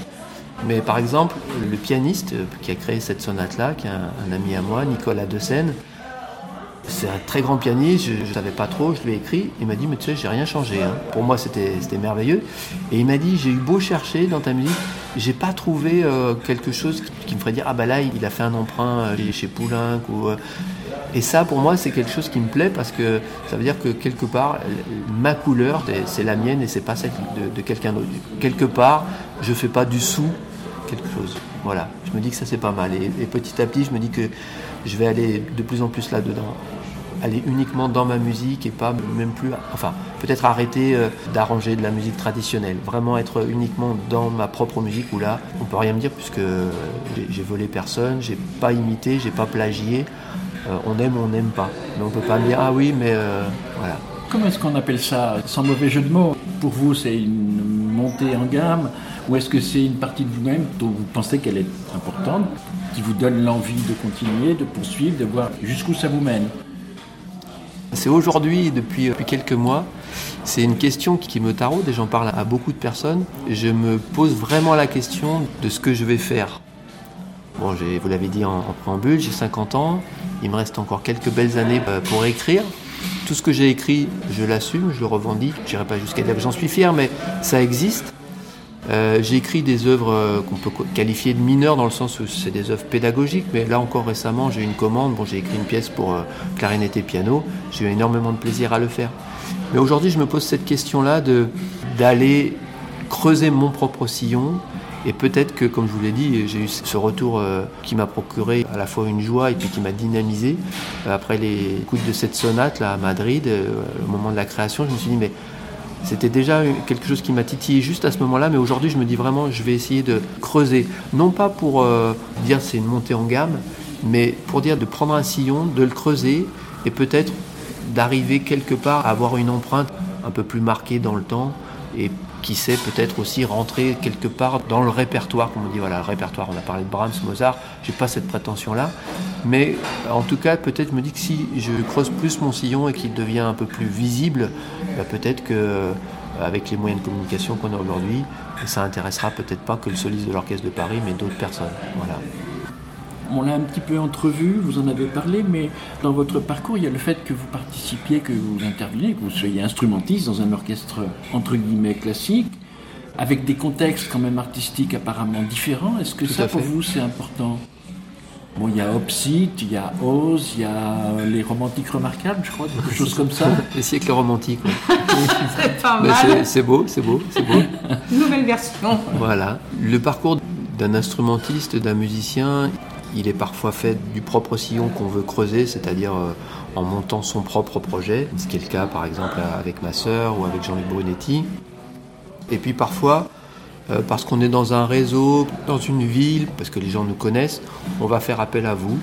Mais par exemple, le pianiste qui a créé cette sonate-là, qui est un, ami à moi, Nicolas Seine, c'est un très grand pianiste, je ne savais pas trop, je lui ai écrit, il m'a dit, mais tu sais, j'ai rien changé. Hein. Pour moi, c'était merveilleux. Et il m'a dit, j'ai eu beau chercher dans ta musique, j'ai pas trouvé euh, quelque chose qui me ferait dire, ah bah là, il a fait un emprunt euh, chez Poulenc. Ou, euh. Et ça, pour moi, c'est quelque chose qui me plaît parce que ça veut dire que quelque part, ma couleur, c'est la mienne et c'est pas celle de, quelqu'un d'autre. Quelque part, je fais pas du sous quelque chose. Voilà, je me dis que ça c'est pas mal. et petit à petit, je me dis que je vais aller de plus en plus là-dedans. Aller uniquement dans ma musique et pas même plus. Enfin, peut-être arrêter euh, d'arranger de la musique traditionnelle. Vraiment être uniquement dans ma propre musique où là, on peut rien me dire puisque j'ai volé personne, j'ai pas imité, j'ai pas plagié. Euh, on aime ou on n'aime pas. Mais on peut pas me dire ah oui, mais euh, voilà. Comment est-ce qu'on appelle ça Sans mauvais jeu de mots? Pour vous, c'est une montée en gamme ou est-ce que c'est une partie de vous-même dont vous pensez qu'elle est importante qui vous donne l'envie de continuer, de poursuivre, de voir jusqu'où ça vous mène? C'est aujourd'hui, depuis, quelques mois, c'est une question qui me taraude et j'en parle à beaucoup de personnes. Je me pose vraiment la question de ce que je vais faire. Bon, vous l'avez dit en, préambule, j'ai 50 ans, il me reste encore quelques belles années euh, pour écrire. Tout ce que j'ai écrit, je l'assume, je le revendique. Je pas jusqu'à dire que j'en suis fier, mais ça existe. Euh, j'ai écrit des œuvres euh, qu'on peut qualifier de mineures dans le sens où c'est des œuvres pédagogiques, mais là encore récemment j'ai eu une commande, bon, j'ai écrit une pièce pour euh, clarinette et piano, j'ai eu énormément de plaisir à le faire. Mais aujourd'hui je me pose cette question-là d'aller creuser mon propre sillon, et peut-être que, comme je vous l'ai dit, j'ai eu ce retour qui m'a procuré à la fois une joie et puis qui m'a dynamisé. après les écoutes de cette sonate là à Madrid, au moment de la création, je me suis dit mais c'était déjà quelque chose qui m'a titillé juste à ce moment-là, mais aujourd'hui je me dis vraiment, je vais essayer de creuser. Non pas pour euh, dire c'est une montée en gamme, mais pour dire de prendre un sillon, de le creuser et peut-être d'arriver quelque part à avoir une empreinte un peu plus marquée dans le temps et qui sait peut-être aussi rentrer quelque part dans le répertoire, comme on dit, voilà, répertoire, on a parlé de Brahms, Mozart, j'ai pas cette prétention-là, mais en tout cas, peut-être je me dis que si je creuse plus mon sillon et qu'il devient un peu plus visible, bah, peut-être que avec les moyens de communication qu'on a aujourd'hui. Ça intéressera peut-être pas que le soliste de l'orchestre de Paris, mais d'autres personnes. Voilà. On l'a un petit peu entrevu, vous en avez parlé, mais dans votre parcours, il y a le fait que vous participiez, que vous interveniez, que vous soyez instrumentiste dans un orchestre entre guillemets classique, avec des contextes quand même artistiques apparemment différents. Est-ce que Tout ça pour vous c'est important? Bon, il y a Opsite, il y a Oz, il y a les romantiques remarquables, je crois, quelque chose comme ça. Les siècles romantiques. ouais. C'est pas mal. c'est- c'est beau, c'est beau, c'est beau. Nouvelle version. Voilà. Le parcours d'un instrumentiste, d'un musicien, il est parfois fait du propre sillon qu'on veut creuser, c'est-à-dire euh, en montant son propre projet, ce qui est le cas par exemple avec ma sœur ou avec Jean-Luc Brunetti. Et puis parfois, euh, parce qu'on est dans un réseau, dans une ville, parce que les gens nous connaissent, on va faire appel à vous.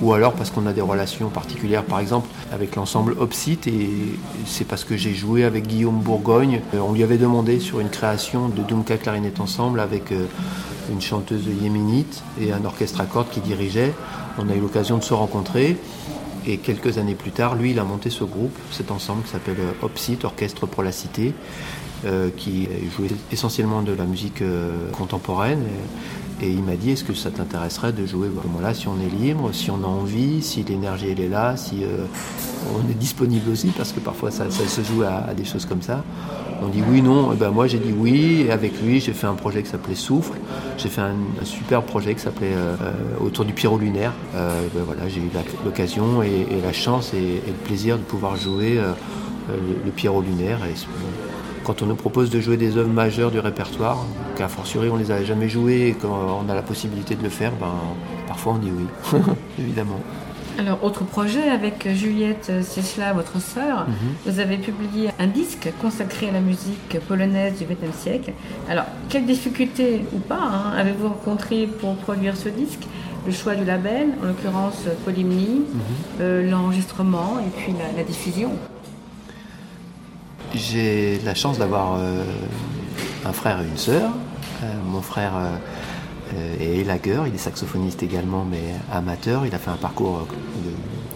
Ou alors parce qu'on a des relations particulières, par exemple avec l'ensemble Opsite, et c'est parce que j'ai joué avec Guillaume Bourgogne. Euh, On lui avait demandé sur une création de Dumka Clarinette Ensemble avec euh, une chanteuse yéménite et un orchestre à cordes qui dirigeait. On a eu l'occasion de se rencontrer. Et quelques années plus tard, lui, il a monté ce groupe, cet ensemble qui s'appelle Opsite, Orchestre pour la Cité, qui jouait essentiellement de la musique euh, contemporaine. Et, il m'a dit, est-ce que ça t'intéresserait de jouer à moment-là, si on est libre, si on a envie, si l'énergie elle est là, si euh, on est disponible aussi, parce que parfois ça, se joue à, des choses comme ça. On dit oui, non. Et ben moi j'ai dit oui, et avec lui j'ai fait un projet qui s'appelait Souffle. J'ai fait un, super projet qui s'appelait euh, euh, Autour du Pierrot lunaire. Euh, ben voilà, j'ai eu l'occasion et, la chance et, le plaisir de pouvoir jouer euh, euh, le, le Pierrot lunaire. Quand on nous propose de jouer des œuvres majeures du répertoire, qu'à fortiori on les a jamais jouées et qu'on a la possibilité de le faire, ben, parfois on dit oui, évidemment. Alors, autre projet avec Juliette Cieśla, votre sœur, vous avez publié un disque consacré à la musique polonaise du XXe siècle. Alors, quelles difficultés ou pas hein, avez-vous rencontré pour produire ce disque? Le choix du label, en l'occurrence Polymnie, euh, l'enregistrement et puis la, la diffusion. J'ai la chance d'avoir euh, un frère et une sœur. Euh, mon frère euh, est élagueur, il est saxophoniste également, mais amateur. Il a fait un parcours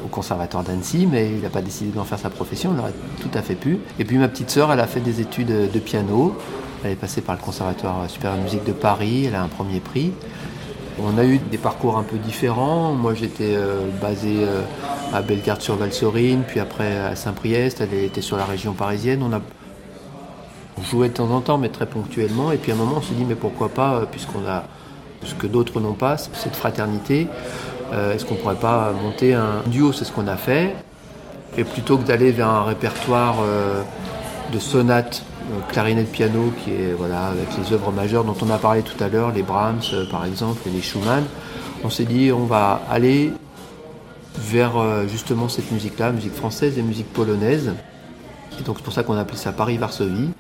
au conservatoire d'Annecy, mais il n'a pas décidé d'en faire sa profession. Il aurait tout à fait pu. Et puis ma petite sœur, elle a fait des études de piano. Elle est passée par le conservatoire supérieur de musique de Paris. Elle a un premier prix. On a eu des parcours un peu différents. Moi, j'étais euh, basé euh, à Bellegarde-sur-Valsorine, puis après à Saint-Priest. Elle était sur la région parisienne. On a jouait de temps en temps, mais très ponctuellement. Et puis à un moment, on s'est dit, mais pourquoi pas, euh, puisqu'on a ce que d'autres n'ont pas, cette fraternité, est-ce qu'on pourrait pas monter un duo? C'est ce qu'on a fait. Et plutôt que d'aller vers un répertoire de sonates, clarinette, piano, qui est voilà avec les œuvres majeures dont on a parlé tout à l'heure, les Brahms euh, par exemple, et les Schumann, on s'est dit, on va aller vers euh, justement cette musique-là, musique française et musique polonaise. Et donc c'est pour ça qu'on a appelé ça Paris-Varsovie.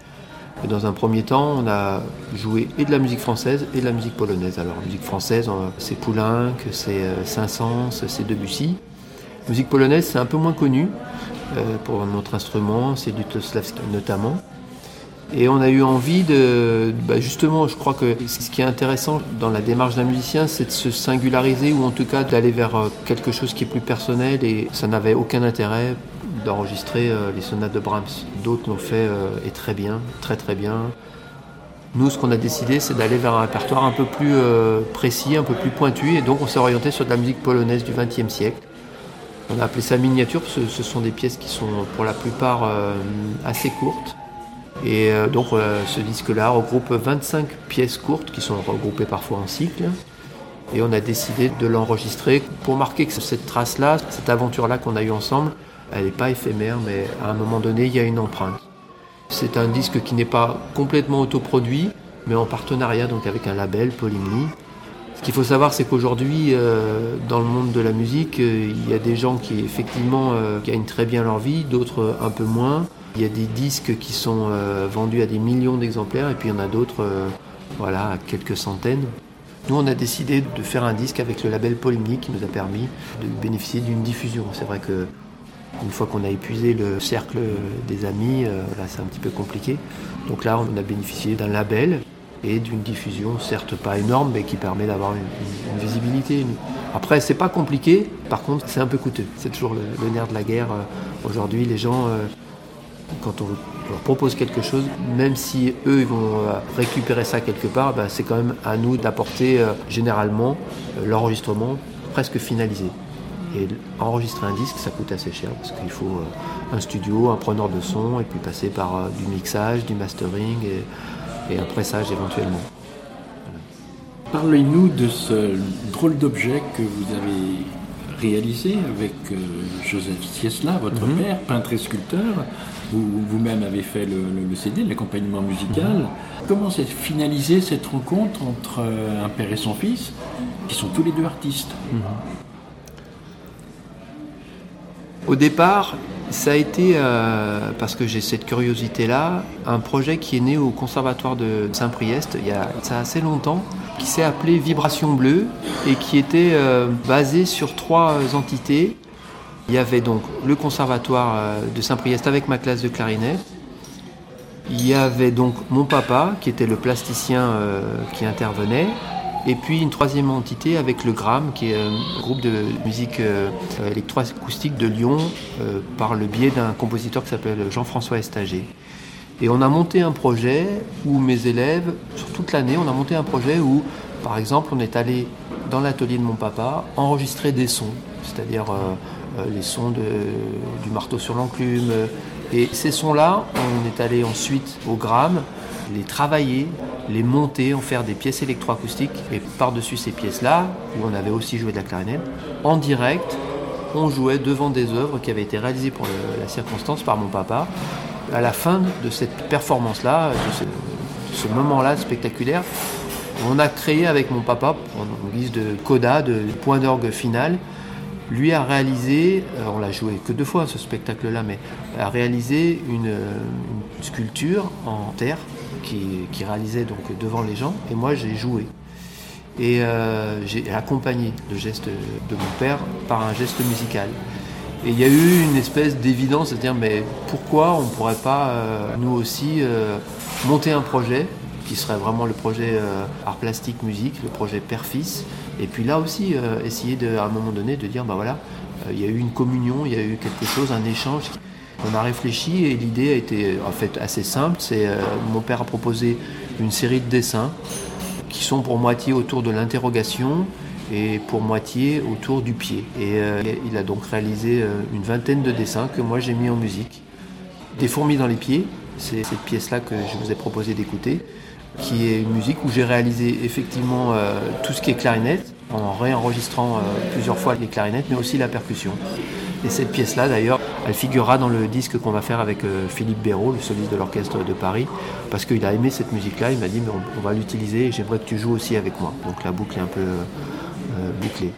Dans un premier temps, on a joué et de la musique française et de la musique polonaise. Alors, musique française, c'est Poulenc, c'est euh, Saint-Saëns, c'est Debussy. Musique polonaise, c'est un peu moins connu euh, pour notre instrument, c'est du Toslavski notamment. Et on a eu envie de, bah, justement, je crois que ce qui est intéressant dans la démarche d'un musicien, c'est de se singulariser ou en tout cas d'aller vers euh, quelque chose qui est plus personnel et ça n'avait aucun intérêt d'enregistrer euh, les sonates de Brahms. D'autres l'ont fait euh, et très bien, très très bien. Nous, ce qu'on a décidé, c'est d'aller vers un répertoire un peu plus précis, un peu plus pointu, et donc on s'est orienté sur de la musique polonaise du XXe siècle. On a appelé ça miniature, parce que ce sont des pièces qui sont pour la plupart assez courtes. Et euh, donc euh, ce disque-là regroupe 25 pièces courtes qui sont regroupées parfois en cycle. Et on a décidé de l'enregistrer pour marquer que cette trace-là, cette aventure-là qu'on a eue ensemble, elle n'est pas éphémère, mais à un moment donné, il y a une empreinte. C'est un disque qui n'est pas complètement autoproduit, mais en partenariat donc avec un label, Polymnie. Ce qu'il faut savoir, c'est qu'aujourd'hui, euh, dans le monde de la musique, il y a des gens qui effectivement gagnent très bien leur vie, d'autres un peu moins. Il y a des disques qui sont euh, vendus à des millions d'exemplaires, et puis il y en a d'autres, euh, voilà, à quelques centaines. Nous, on a décidé de faire un disque avec le label Polymnie qui nous a permis de bénéficier d'une diffusion. C'est vrai que une fois qu'on a épuisé le cercle des amis, euh, là c'est un petit peu compliqué. Donc là, on a bénéficié d'un label et d'une diffusion, certes pas énorme, mais qui permet d'avoir une, visibilité. Après, c'est pas compliqué, par contre, c'est un peu coûteux. C'est toujours le, nerf de la guerre. Aujourd'hui, les gens quand on leur propose quelque chose, même si eux ils vont euh, récupérer ça quelque part, bah, c'est quand même à nous d'apporter euh, généralement euh, l'enregistrement presque finalisé. Et enregistrer un disque, ça coûte assez cher parce qu'il faut un studio, un preneur de son, et puis passer par du mixage, du mastering et, et un pressage éventuellement. Parlez-nous de ce drôle d'objet que vous avez réalisé avec Joseph Siesla, votre Mhm. père, peintre et sculpteur. Vous- Vous-même avez fait le, le- le CD, l'accompagnement musical. Mhm. Comment s'est finalisée cette rencontre entre euh, un père et son fils, qui sont tous les deux artistes? Au départ, ça a été, euh, parce que j'ai cette curiosité-là, un projet qui est né au Conservatoire de Saint-Priest il y a ça assez longtemps, qui s'est appelé Vibration Bleue et qui était euh, basé sur trois entités. Il y avait donc le Conservatoire euh, de Saint-Priest avec ma classe de clarinette. Il y avait donc mon papa, qui était le plasticien euh, qui intervenait, et puis une troisième entité avec le Gram, qui est un groupe de musique euh, électroacoustique de Lyon, euh, par le biais d'un compositeur qui s'appelle Jean-François Estager. Et on a monté un projet où mes élèves, sur toute l'année, on a monté un projet où, par exemple, on est allé dans l'atelier de mon papa enregistrer des sons, c'est-à-dire euh, euh, les sons du marteau sur l'enclume. euh, Et ces sons-là, on est allé ensuite au gramme, les travailler, les monter, en faire des pièces électroacoustiques. Et par-dessus ces pièces-là, où on avait aussi joué de la clarinette, en direct, on jouait devant des œuvres qui avaient été réalisées pour la circonstance par mon papa. À la fin de cette performance-là, de ce, ce moment-là spectaculaire, on a créé avec mon papa, en guise de coda, de point d'orgue final, lui a réalisé, euh, on l'a joué que deux fois ce spectacle-là, mais a réalisé une, euh, sculpture en terre qui, réalisait donc devant les gens, et moi j'ai joué. Et euh, j'ai accompagné le geste de mon père par un geste musical. Et il y a eu une espèce d'évidence de dire mais pourquoi on ne pourrait pas nous aussi monter un projet qui serait vraiment le projet art plastique musique, le projet père-fils, et puis là aussi euh, essayer à un moment donné de dire bah voilà, euh, il y a eu une communion, il y a eu quelque chose, un échange. On a réfléchi et l'idée a été en fait assez simple. C'est euh, mon père a proposé une série de dessins qui sont pour moitié autour de l'interrogation et pour moitié autour du pied. Et euh, il a donc réalisé euh, une vingtaine de dessins que moi j'ai mis en musique. Des fourmis dans les pieds, c'est cette pièce-là que je vous ai proposé d'écouter, qui est une musique où j'ai réalisé effectivement euh, tout ce qui est clarinette, en réenregistrant euh, plusieurs fois les clarinettes, mais aussi la percussion. Et cette pièce-là, d'ailleurs, elle figurera dans le disque qu'on va faire avec euh, Philippe Béraud, le soliste de l'orchestre de Paris, parce qu'il a aimé cette musique-là. Il m'a dit, mais on, on va l'utiliser et j'aimerais que tu joues aussi avec moi. Donc la boucle est un peu bouclée.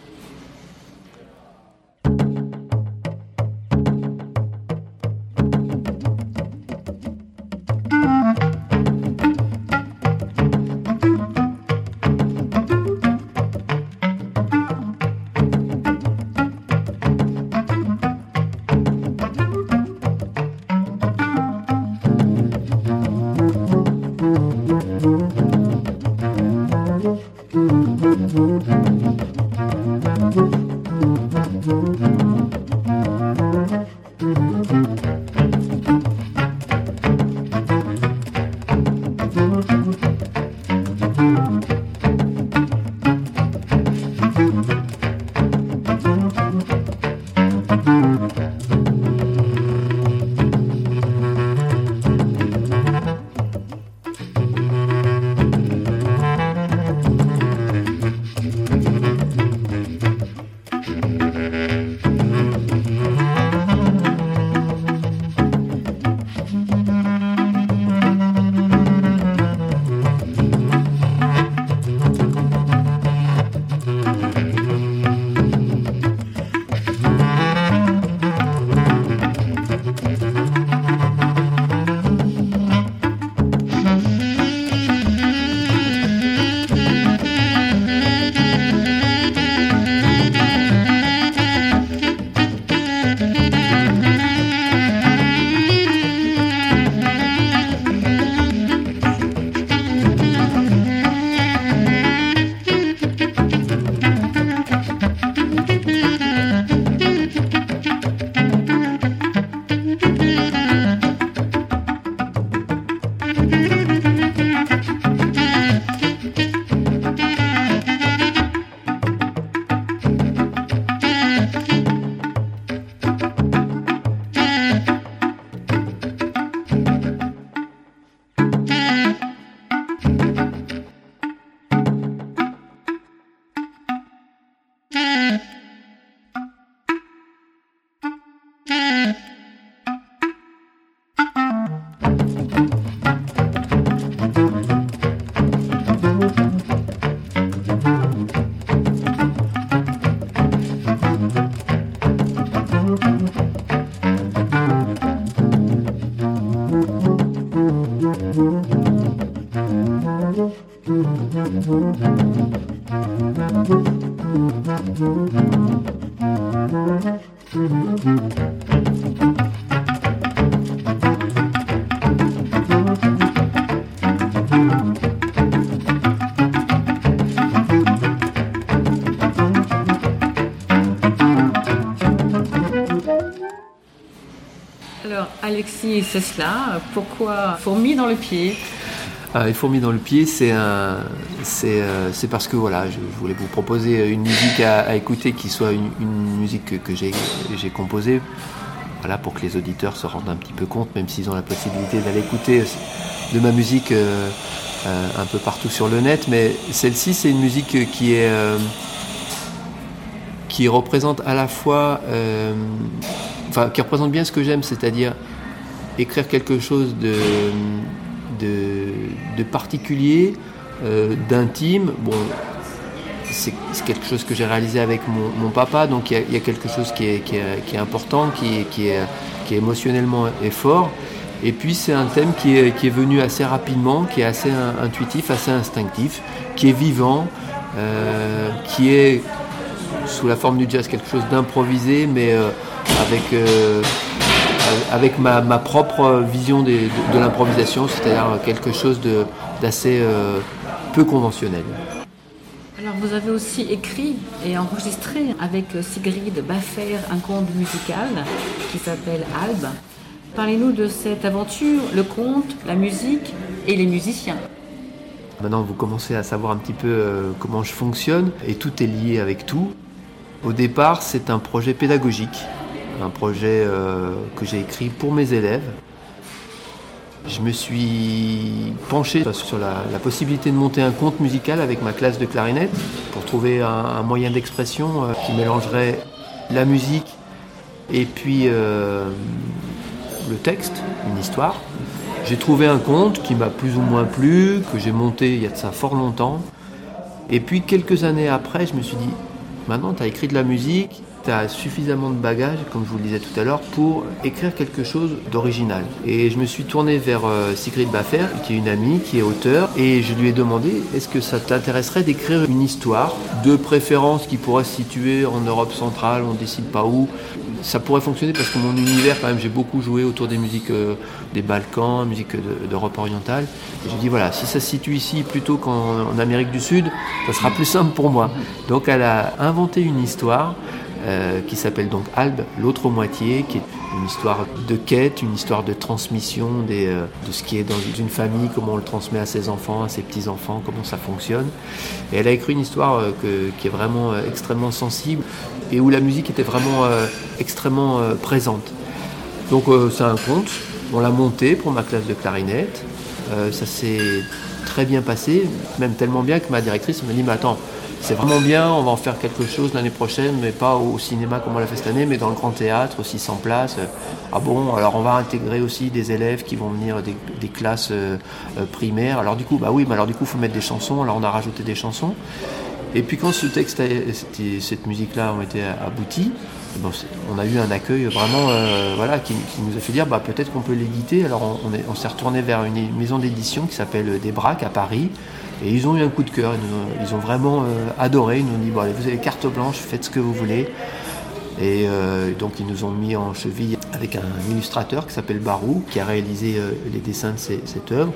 C'est cela. pourquoi fourmi dans le pied? Ah, les fourmis dans le pied, c'est euh, parce que voilà, je, voulais vous proposer une musique à, écouter qui soit une, musique que, j'ai, composée, voilà, pour que les auditeurs se rendent un petit peu compte, même s'ils ont la possibilité d'aller écouter de ma musique euh, euh, un peu partout sur le net. Mais celle-ci, c'est une musique qui est qui représente à la fois, enfin, qui représente bien ce que j'aime, c'est-à-dire écrire quelque chose de de, particulier, euh, d'intime. Bon, c'est quelque chose que j'ai réalisé avec mon, papa, donc il y, a quelque chose qui est, qui est, important, qui est, qui, est, qui est émotionnellement fort. Et puis c'est un thème qui est, qui est venu assez rapidement, qui est assez intuitif, assez instinctif, qui est vivant, euh, qui est sous la forme du jazz quelque chose d'improvisé, mais euh, avec avec ma, propre vision de, l'improvisation, c'est-à-dire quelque chose d'assez euh, peu conventionnel. Alors vous avez aussi écrit et enregistré avec Sigrid Baffer un conte musical qui s'appelle Albe. Parlez-nous de cette aventure, le conte, la musique et les musiciens. Maintenant vous commencez à savoir un petit peu euh, comment je fonctionne et tout est lié avec tout. Au départ c'est un projet pédagogique un projet euh, que j'ai écrit pour mes élèves. Je me suis penché sur la, possibilité de monter un conte musical avec ma classe de clarinette pour trouver un, moyen d'expression euh, qui mélangerait la musique et puis euh, le texte, une histoire. J'ai trouvé un conte qui m'a plus ou moins plu, que j'ai monté il y a de ça fort longtemps. Et puis quelques années après, je me suis dit, maintenant tu as écrit de la musique, tu suffisamment de bagages, comme je vous le disais tout à l'heure, pour écrire quelque chose d'original. Et je me suis tourné vers euh, Sigrid Baffer, qui est une amie, qui est auteur, et je lui ai demandé est-ce que ça t'intéresserait d'écrire une histoire, de préférence qui pourrait se situer en Europe centrale, on ne décide pas où. Ça pourrait fonctionner parce que mon univers, quand même, j'ai beaucoup joué autour des musiques euh, des Balkans, musique d'Europe orientale. Et je dis voilà, si ça se situe ici plutôt qu'en Amérique du Sud, ça sera plus simple pour moi. Donc elle a inventé une histoire euh, qui s'appelle donc Albe, l'autre moitié, qui est une histoire de quête, une histoire de transmission euh, de ce qui est dans une famille, comment on le transmet à ses enfants, à ses petits-enfants, comment ça fonctionne. Et elle a écrit une histoire euh, qui est vraiment extrêmement sensible et où la musique était vraiment extrêmement présente. Donc c'est un conte, on l'a monté pour ma classe de clarinette, ça s'est très bien passé, même tellement bien que ma directrice m'a dit mais attends, c'est vraiment bien, on va en faire quelque chose l'année prochaine, mais pas au cinéma comme on l'a fait cette année, mais dans le grand théâtre, aussi sans place. Ah bon, alors on va intégrer aussi des élèves qui vont venir des, classes euh, euh, primaires. Alors du coup, bah oui, mais alors du coup, il faut mettre des chansons. Alors on a rajouté des chansons. Et puis quand ce texte, cette musique-là ont été aboutis, on a eu un accueil vraiment euh, voilà, qui, nous a fait dire bah, peut-être qu'on peut l'éditer. Alors on, s'est retourné vers une maison d'édition qui s'appelle Desbrac à Paris, et ils ont eu un coup de cœur, ils ont, vraiment euh, adoré, ils nous ont dit, bon allez, vous avez carte blanche, faites ce que vous voulez. Et euh, donc ils nous ont mis en cheville avec un illustrateur qui s'appelle Barou, qui a réalisé euh, les dessins de cette œuvre.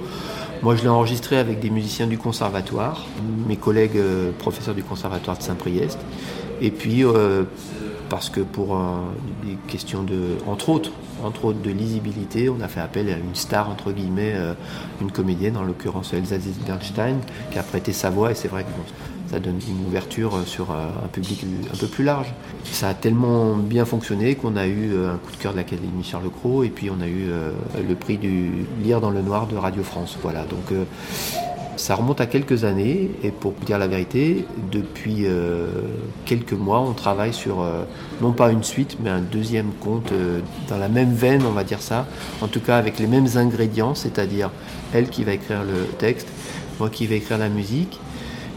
Moi je l'ai enregistré avec des musiciens du conservatoire, mes collègues professeurs du conservatoire de Saint-Priest. Et puis parce que pour des questions de, entre autres, entre autres de lisibilité, on a fait appel à une star entre guillemets, euh, une comédienne, en l'occurrence Elsa Bernstein, qui a prêté sa voix et c'est vrai que ça donne une ouverture sur euh, un public un peu plus large. Ça a tellement bien fonctionné qu'on a eu euh, un coup de cœur de l'Académie Charles Cros et puis on a eu le prix du Lire dans le Noir de Radio France. Voilà, donc ça remonte à quelques années et pour dire la vérité, depuis euh, quelques mois, on travaille sur euh, non pas une suite, mais un deuxième conte euh, dans la même veine, on va dire ça, en tout cas avec les mêmes ingrédients, c'est-à-dire elle qui va écrire le texte, moi qui vais écrire la musique.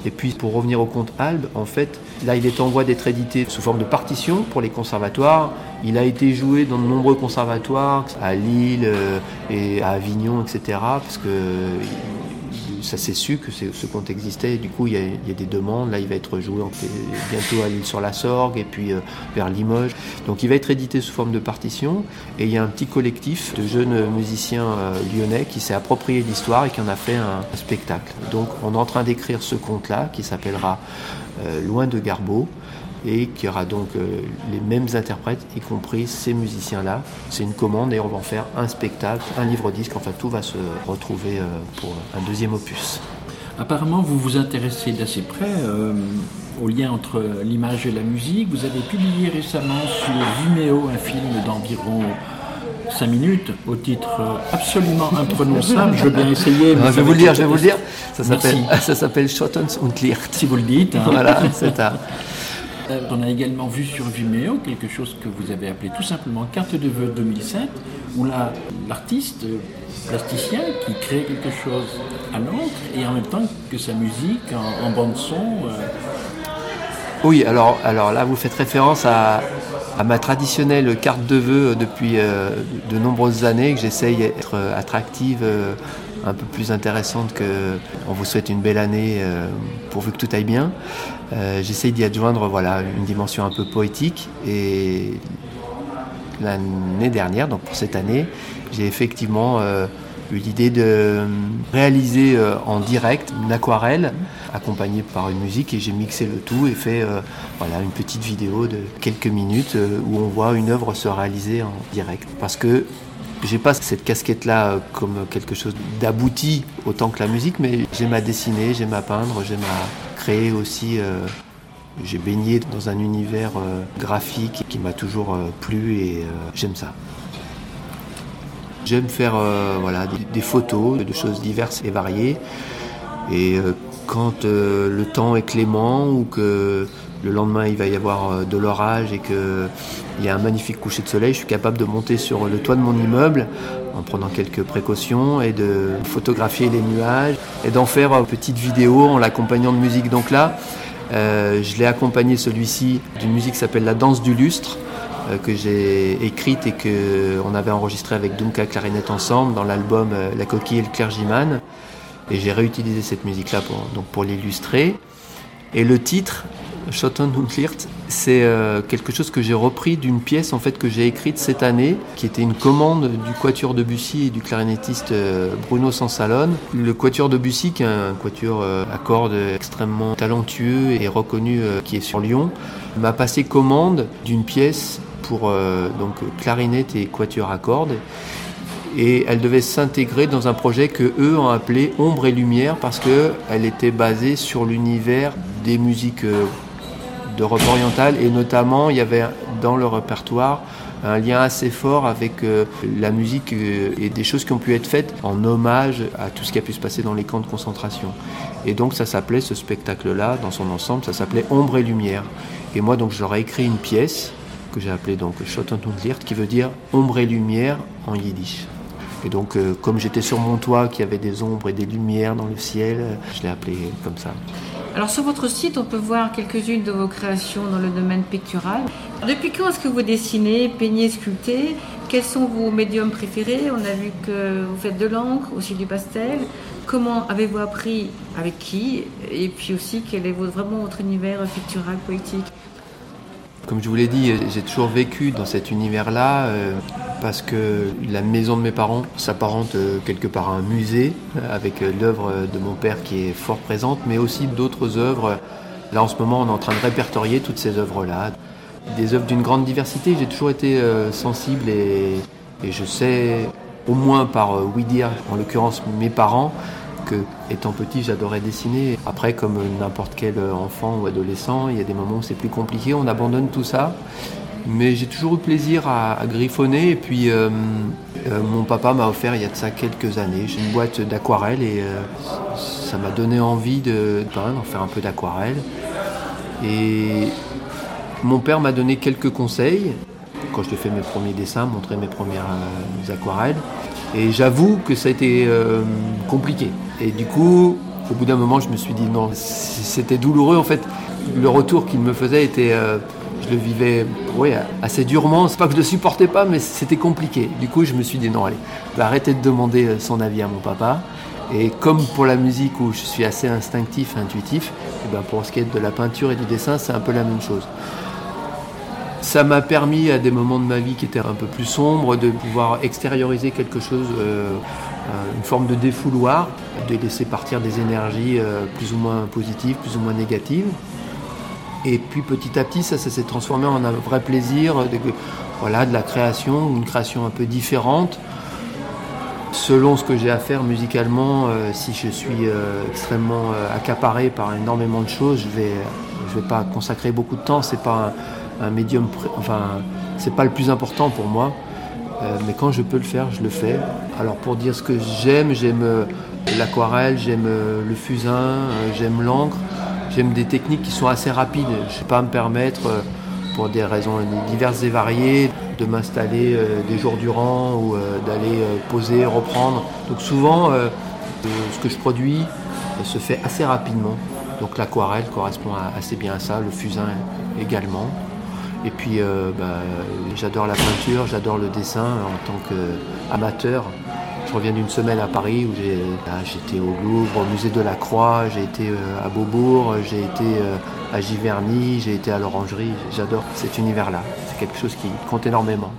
Et puis pour revenir au conte Albe, en fait, là il est en voie d'être édité sous forme de partition pour les conservatoires. Il a été joué dans de nombreux conservatoires, à Lille et à Avignon, etc. Parce que ça s'est su que ce compte existait. Du coup, il y, a, des demandes. Là, il va être joué bientôt à l'île sur la Sorgue et puis vers Limoges. Donc, il va être édité sous forme de partition. Et il y a un petit collectif de jeunes musiciens lyonnais qui s'est approprié l'histoire et qui en a fait un, spectacle. Donc, on est en train d'écrire ce conte-là qui s'appellera Loin de Garbeau et qui aura donc euh, les mêmes interprètes, y compris ces musiciens-là. C'est une commande et on va en faire un spectacle, un livre-disque, enfin tout va se retrouver euh, pour un deuxième opus. Apparemment, vous vous intéressez d'assez près euh, au lien entre l'image et la musique. Vous avez publié récemment sur Vimeo un film d'environ 5 minutes au titre absolument imprononçable. Je veux bien essayer. je vais vous le dire, je vais vous le dire. Ça s'appelle, ça s'appelle Schottens und Licht. Si vous le dites. Hein. Voilà, c'est ça. Euh, on a également vu sur Vimeo quelque chose que vous avez appelé tout simplement carte de vœux 2007, où là, l'artiste plasticien qui crée quelque chose à l'encre et en même temps que sa musique en, bande son. Euh. Oui, alors, là, vous faites référence à, ma traditionnelle carte de vœux depuis euh, de nombreuses années, que j'essaye d'être attractive un peu plus intéressante que on vous souhaite une belle année pourvu que tout aille bien. Euh, j'essaye d'y adjoindre voilà, une dimension un peu poétique et l'année dernière, donc pour cette année, j'ai effectivement euh, eu l'idée de réaliser en direct une aquarelle accompagnée par une musique et j'ai mixé le tout et fait voilà, une petite vidéo de quelques minutes où on voit une œuvre se réaliser en direct. Parce que j'ai pas cette casquette-là euh, comme quelque chose d'abouti autant que la musique, mais j'aime à dessiner, j'aime à peindre, j'aime à créer aussi. Euh, j'ai baigné dans un univers euh, graphique qui m'a toujours plu et j'aime ça. J'aime faire voilà, des, photos de choses diverses et variées. Et quand le temps est clément ou que le lendemain il va y avoir euh, de l'orage et qu'il y a un magnifique coucher de soleil, je suis capable de monter sur le toit de mon immeuble en prenant quelques précautions et de photographier les nuages et d'en faire une petite vidéo en l'accompagnant de musique. Donc là, euh, je l'ai accompagné celui-ci d'une musique qui s'appelle La danse du lustre euh, que j'ai écrite et qu'on avait enregistré avec Dunka Clarinette ensemble dans l'album La coquille et le clergyman. Et j'ai réutilisé cette musique-là pour, donc pour l'illustrer. Et le titre, Schotten und Lirt, c'est euh, quelque chose que j'ai repris d'une pièce en fait que j'ai écrite cette année, qui était une commande du Quatuor de Bussy et du clarinettiste euh, Bruno Sansalone. Le Quatuor de Bussy, qui est un quatuor euh, à cordes extrêmement talentueux et reconnu, qui est sur Lyon, m'a passé commande d'une pièce pour donc clarinette et quatuor à cordes et elle devait s'intégrer dans un projet que eux ont appelé Ombre et Lumière parce qu'elle était basée sur l'univers des musiques d'Europe orientale et notamment il y avait dans le répertoire un lien assez fort avec euh, la musique euh, et des choses qui ont pu être faites en hommage à tout ce qui a pu se passer dans les camps de concentration. Et donc ça s'appelait ce spectacle-là, dans son ensemble, ça s'appelait Ombre et Lumière. Et moi donc j'aurais écrit une pièce que j'ai appelée donc Lirt qui veut dire Ombre et Lumière en yiddish. Et donc, euh, comme j'étais sur mon toit, qui avait des ombres et des lumières dans le ciel, je l'ai appelé comme ça. Alors sur votre site, on peut voir quelques-unes de vos créations dans le domaine pictural. Depuis quand est-ce que vous dessinez, peignez, sculptez? Quels sont vos médiums préférés? On a vu que vous faites de l'encre, aussi du pastel. Comment avez-vous appris? Avec qui? Et puis aussi, quel est vraiment votre univers pictural, poétique? Comme je vous l'ai dit, j'ai toujours vécu dans cet univers-là euh, parce que la maison de mes parents s'apparente euh, quelque part à un musée euh, avec l'œuvre de mon père qui est fort présente, mais aussi d'autres œuvres. Là en ce moment, on est en train de répertorier toutes ces œuvres-là. Des œuvres d'une grande diversité. J'ai toujours été sensible et, et, je sais, au moins par oui dire, en l'occurrence mes parents, que étant petit j'adorais dessiner. Après comme n'importe quel enfant ou adolescent, il y a des moments où c'est plus compliqué, on abandonne tout ça. Mais j'ai toujours eu plaisir à, griffonner et puis euh, euh, mon papa m'a offert il y a de ça quelques années, j'ai une boîte d'aquarelle et euh, ça m'a donné envie de peindre, faire un peu d'aquarelle. Et mon père m'a donné quelques conseils quand j'ai fait mes premiers dessins, montré mes premières aquarelles. Et j'avoue que ça a été compliqué. Et du coup, au bout d'un moment, je me suis dit non, c'était douloureux en fait. Le retour qu'il me faisait était, je le vivais oui, assez durement. C'est pas que je le supportais pas, mais c'était compliqué. Du coup, je me suis dit non, allez, je de demander son avis à mon papa Et comme pour la musique où je suis assez instinctif, intuitif, et eh ben pour ce qui est de la peinture et du dessin, c'est un peu la même chose. Ça m'a permis à des moments de ma vie qui étaient un peu plus sombres de pouvoir extérioriser quelque chose, euh, euh, une forme de défouloir, de laisser partir des énergies euh, plus ou moins positives, plus ou moins négatives. Et puis petit à petit, ça, s'est transformé en un vrai plaisir, de, voilà, de la création, une création un peu différente, selon ce que j'ai à faire musicalement, euh, si je suis euh, extrêmement euh, accaparé par énormément de choses, je vais, je vais pas consacrer beaucoup de temps. C'est pas un, médium, enfin, pas le plus important pour moi. mais quand je peux le faire, je le fais. Alors pour dire ce que j'aime, j'aime l'aquarelle, j'aime le fusain, j'aime l'encre, j'aime des techniques qui sont assez rapides. Je ne vais pas me permettre pour des raisons diverses et variées, de m'installer euh, des jours durant ou euh, d'aller euh, poser, reprendre. Donc souvent, ce que je produis se fait assez rapidement. Donc l'aquarelle correspond assez bien à ça, le fusain également. Et puis bah, j'adore la peinture, j'adore le dessin en tant qu'amateur. Je reviens d'une semaine à Paris où j'étais au Louvre, au musée de la Croix, j'ai été à Beaubourg, j'ai été à Giverny, j'ai été à l'orangerie. J'adore cet univers-là. C'est quelque chose qui compte énormément.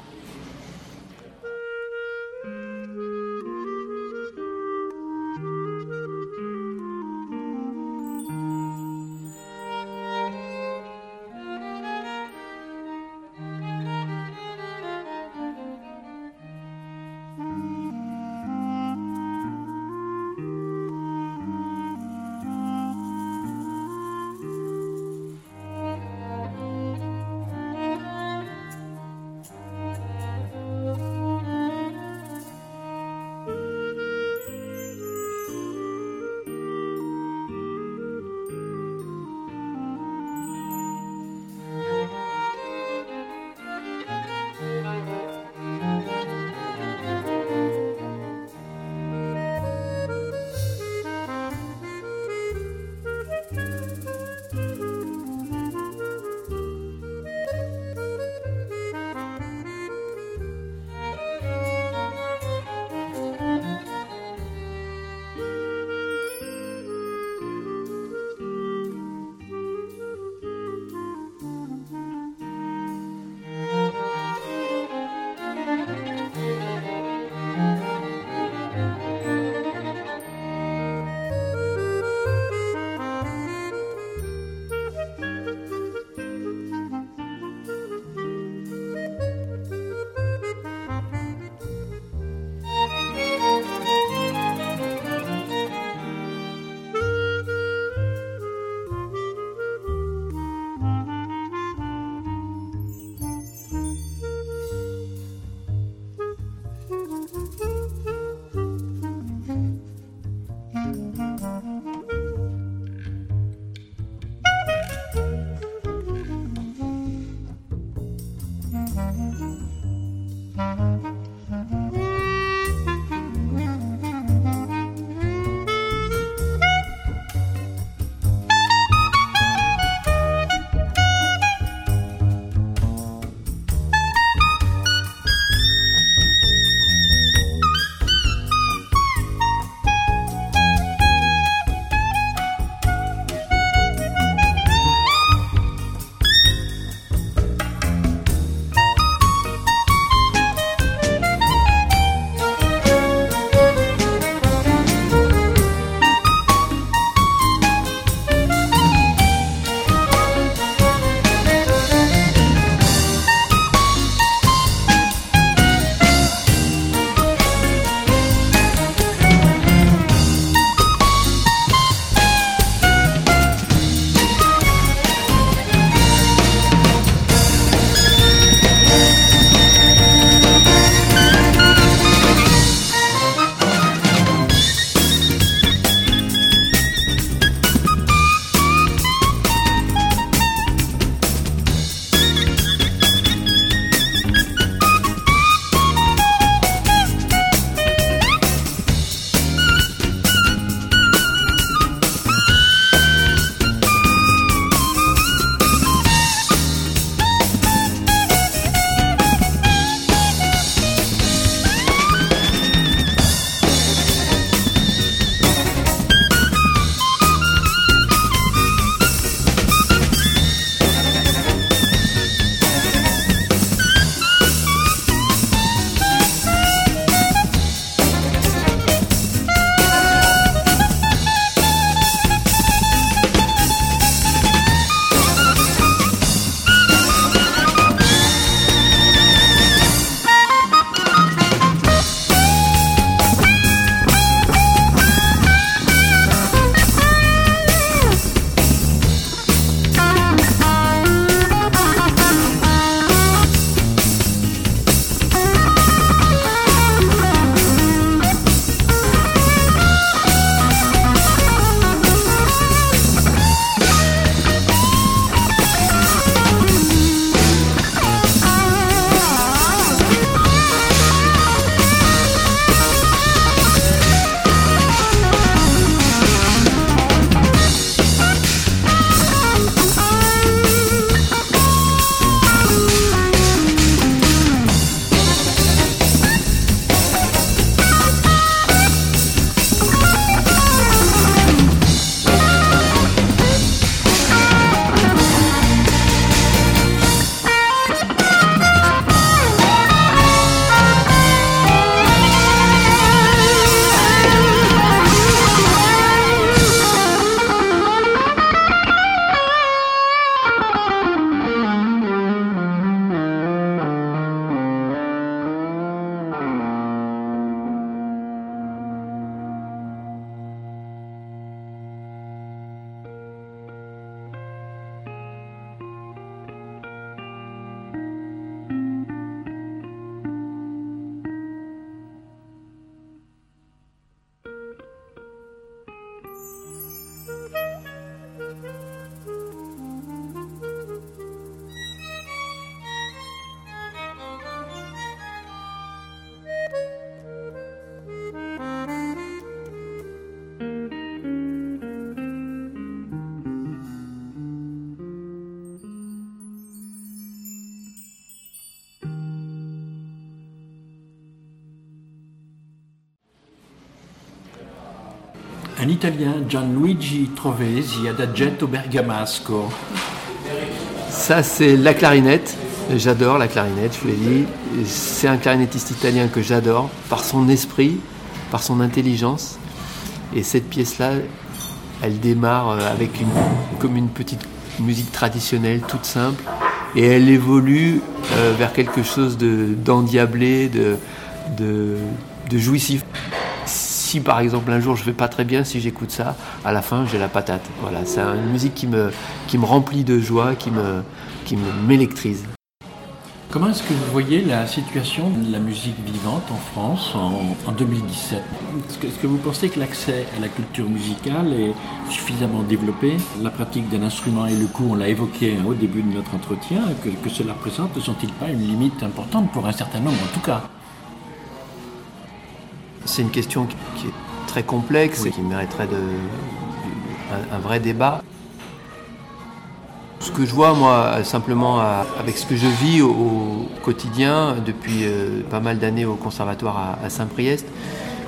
Un Italien, Gianluigi Trovesi, adagetto bergamasco. Ça, c'est la clarinette. J'adore la clarinette, je vous l'ai dit. C'est un clarinettiste italien que j'adore par son esprit, par son intelligence. Et cette pièce-là, elle démarre euh, avec une, comme une petite musique traditionnelle, toute simple. Et elle évolue euh, vers quelque chose d'endiablé, de, de, de jouissif si par exemple un jour je vais pas très bien, si j'écoute ça, à la fin j'ai la patate. Voilà, c'est une musique qui me, qui me remplit de joie, qui me, qui m'électrise. Comment est-ce que vous voyez la situation de la musique vivante en France en, 2017 Est-ce que, vous pensez que l'accès à la culture musicale est suffisamment développé? La pratique d'un instrument et le coût, on l'a évoqué au début de notre entretien, que, que cela présente, ne sont-ils pas une limite importante pour un certain nombre en tout cas? C'est une question qui est très complexe et qui mériterait de, un, vrai débat. Ce que je vois, moi, simplement avec ce que je vis au, quotidien depuis euh, pas mal d'années au conservatoire à, Saint-Priest,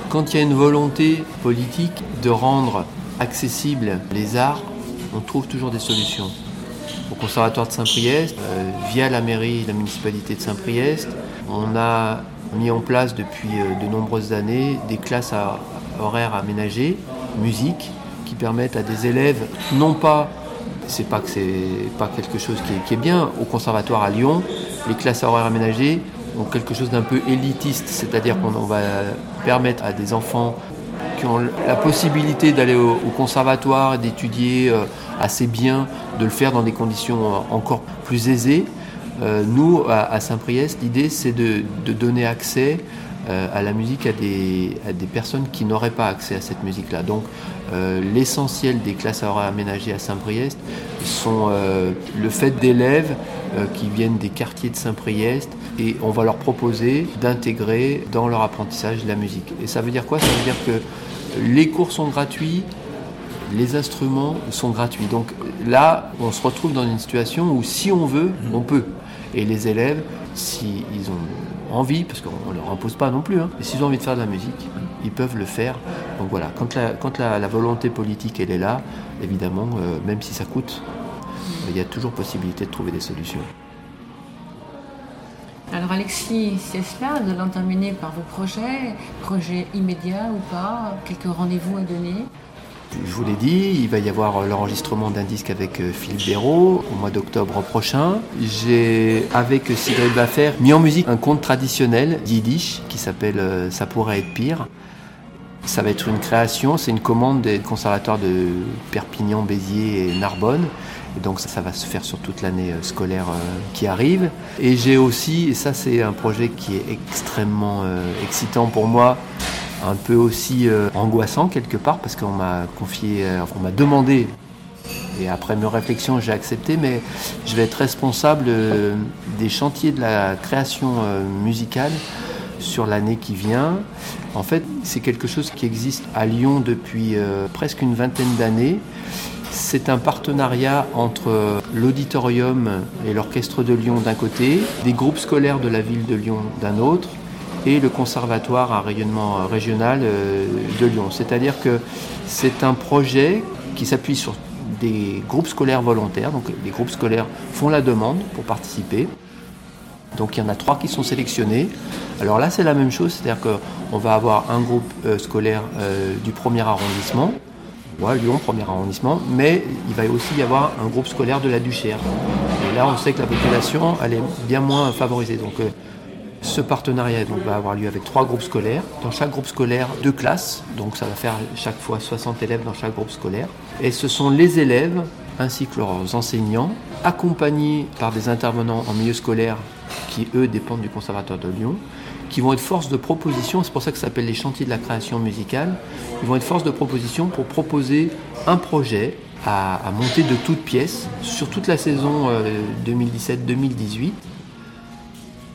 quand il y a une volonté politique de rendre accessibles les arts, on trouve toujours des solutions. Au conservatoire de Saint-Priest, euh, via la mairie, la municipalité de Saint-Priest, on a mis en place depuis euh, de nombreuses années des classes à horaires aménagés, musique, qui permettent à des élèves, non pas, c'est pas que c'est pas quelque chose qui est, bien, au conservatoire à Lyon, les classes à horaires aménagés ont quelque chose d'un peu élitiste, c'est-à-dire qu'on va permettre à des enfants qui ont la possibilité d'aller au, conservatoire et d'étudier euh, assez bien, de le faire dans des conditions euh, encore plus aisées. Euh, nous, à, Saint-Priest, l'idée c'est de, donner accès euh, à la musique à des, personnes qui n'auraient pas accès à cette musique-là. Donc euh, l'essentiel des classes à horaires aménagées à Saint-Priest sont le fait d'élèves qui viennent des quartiers de Saint-Priest et on va leur proposer d'intégrer dans leur apprentissage la musique. Et ça veut dire quoi? Ça veut dire que les cours sont gratuits, les instruments sont gratuits. Donc là, on se retrouve dans une situation où si on veut, on peut. Et les élèves, s'ils ont envie, parce qu'on ne leur impose pas non plus, hein, mais s'ils ont envie de faire de la musique, ils peuvent le faire. Donc voilà, quand la, quand la, volonté politique elle est là, évidemment, euh, même si ça coûte, il y a toujours possibilité de trouver des solutions. Alors Alexis, c'est cela, de l'enterminer par vos projets, projets immédiats ou pas, quelques rendez-vous à donner? Je vous l'ai dit, il va y avoir euh, l'enregistrement d'un disque avec euh, Philippe Béraud au mois d'octobre prochain. J'ai, avec Sigrid Baffer, mis en musique un conte traditionnel yiddish qui s'appelle euh, Ça pourrait être pire. Ça va être une création, c'est une commande des conservatoires de Perpignan, Béziers et Narbonne. Donc ça, ça, va se faire sur toute l'année scolaire qui arrive. Et j'ai aussi, et ça c'est un projet qui est extrêmement excitant pour moi, un peu aussi euh, angoissant quelque part parce qu'on m'a confié, euh, on m'a demandé et après mes réflexions, j'ai accepté, mais je vais être responsable euh, des chantiers de la création musicale sur l'année qui vient. En fait, c'est quelque chose qui existe à Lyon depuis presque une vingtaine d'années. C'est un partenariat entre l'auditorium et l'orchestre de Lyon d'un côté, des groupes scolaires de la ville de Lyon d'un autre, et le conservatoire à rayonnement euh, régional euh, de Lyon. C'est-à-dire que c'est un projet qui s'appuie sur des groupes scolaires volontaires. Donc les groupes scolaires font la demande pour participer. Donc il y en a trois qui sont sélectionnés. Alors là c'est la même chose, c'est-à-dire qu'on va avoir un groupe euh, scolaire du premier arrondissement, Lyon premier arrondissement, mais il va aussi y avoir un groupe scolaire de la Duchère. Et là on sait que la population elle est bien moins favorisée. Donc ce partenariat va avoir lieu avec trois groupes scolaires. Dans chaque groupe scolaire, deux classes. Donc ça va faire chaque fois 60 élèves dans chaque groupe scolaire. Et ce sont les élèves ainsi que leurs enseignants, accompagnés par des intervenants en milieu scolaire qui, eux, dépendent du Conservatoire de Lyon, qui vont être force de proposition, c'est pour ça que ça s'appelle les chantiers de la création musicale, ils vont être force de proposition pour proposer un projet à, monter de toutes pièces sur toute la saison 2017-2018 euh,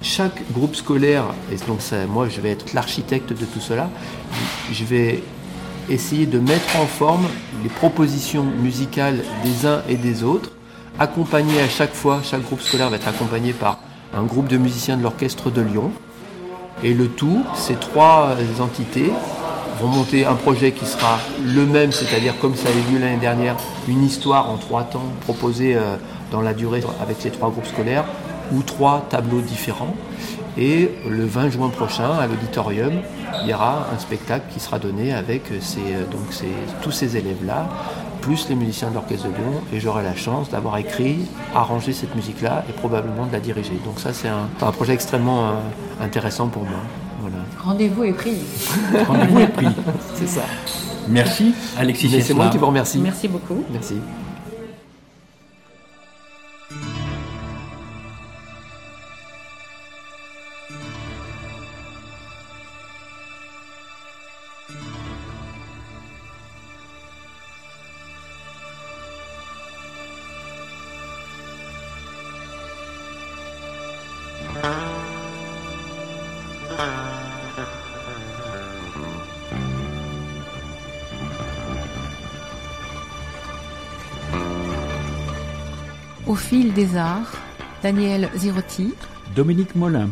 chaque groupe scolaire, et donc moi je vais être l'architecte de tout cela, je vais essayer de mettre en forme les propositions musicales des uns et des autres, accompagné à chaque fois, chaque groupe scolaire va être accompagné par un groupe de musiciens de l'orchestre de Lyon. Et le tout, ces trois entités remonter un projet qui sera le même, c'est-à-dire comme ça a eu lieu l'année dernière, une histoire en trois temps proposée euh, dans la durée avec les trois groupes scolaires ou trois tableaux différents. Et le 20 juin prochain, à l'auditorium, il y aura un spectacle qui sera donné avec ces, euh, donc tous ces élèves-là, plus les musiciens de l'Orchestre de Lyon, et j'aurai la chance d'avoir écrit, arrangé cette musique-là et probablement de la diriger. Donc ça, c'est un, un, projet extrêmement euh, intéressant pour moi. Voilà. Rendez-vous est pris. Rendez-vous est pris. c'est ça. Merci, Alexis C'est moi qui vous remercie. Merci beaucoup. Merci. Des Daniel Zirotti, Dominique Molin.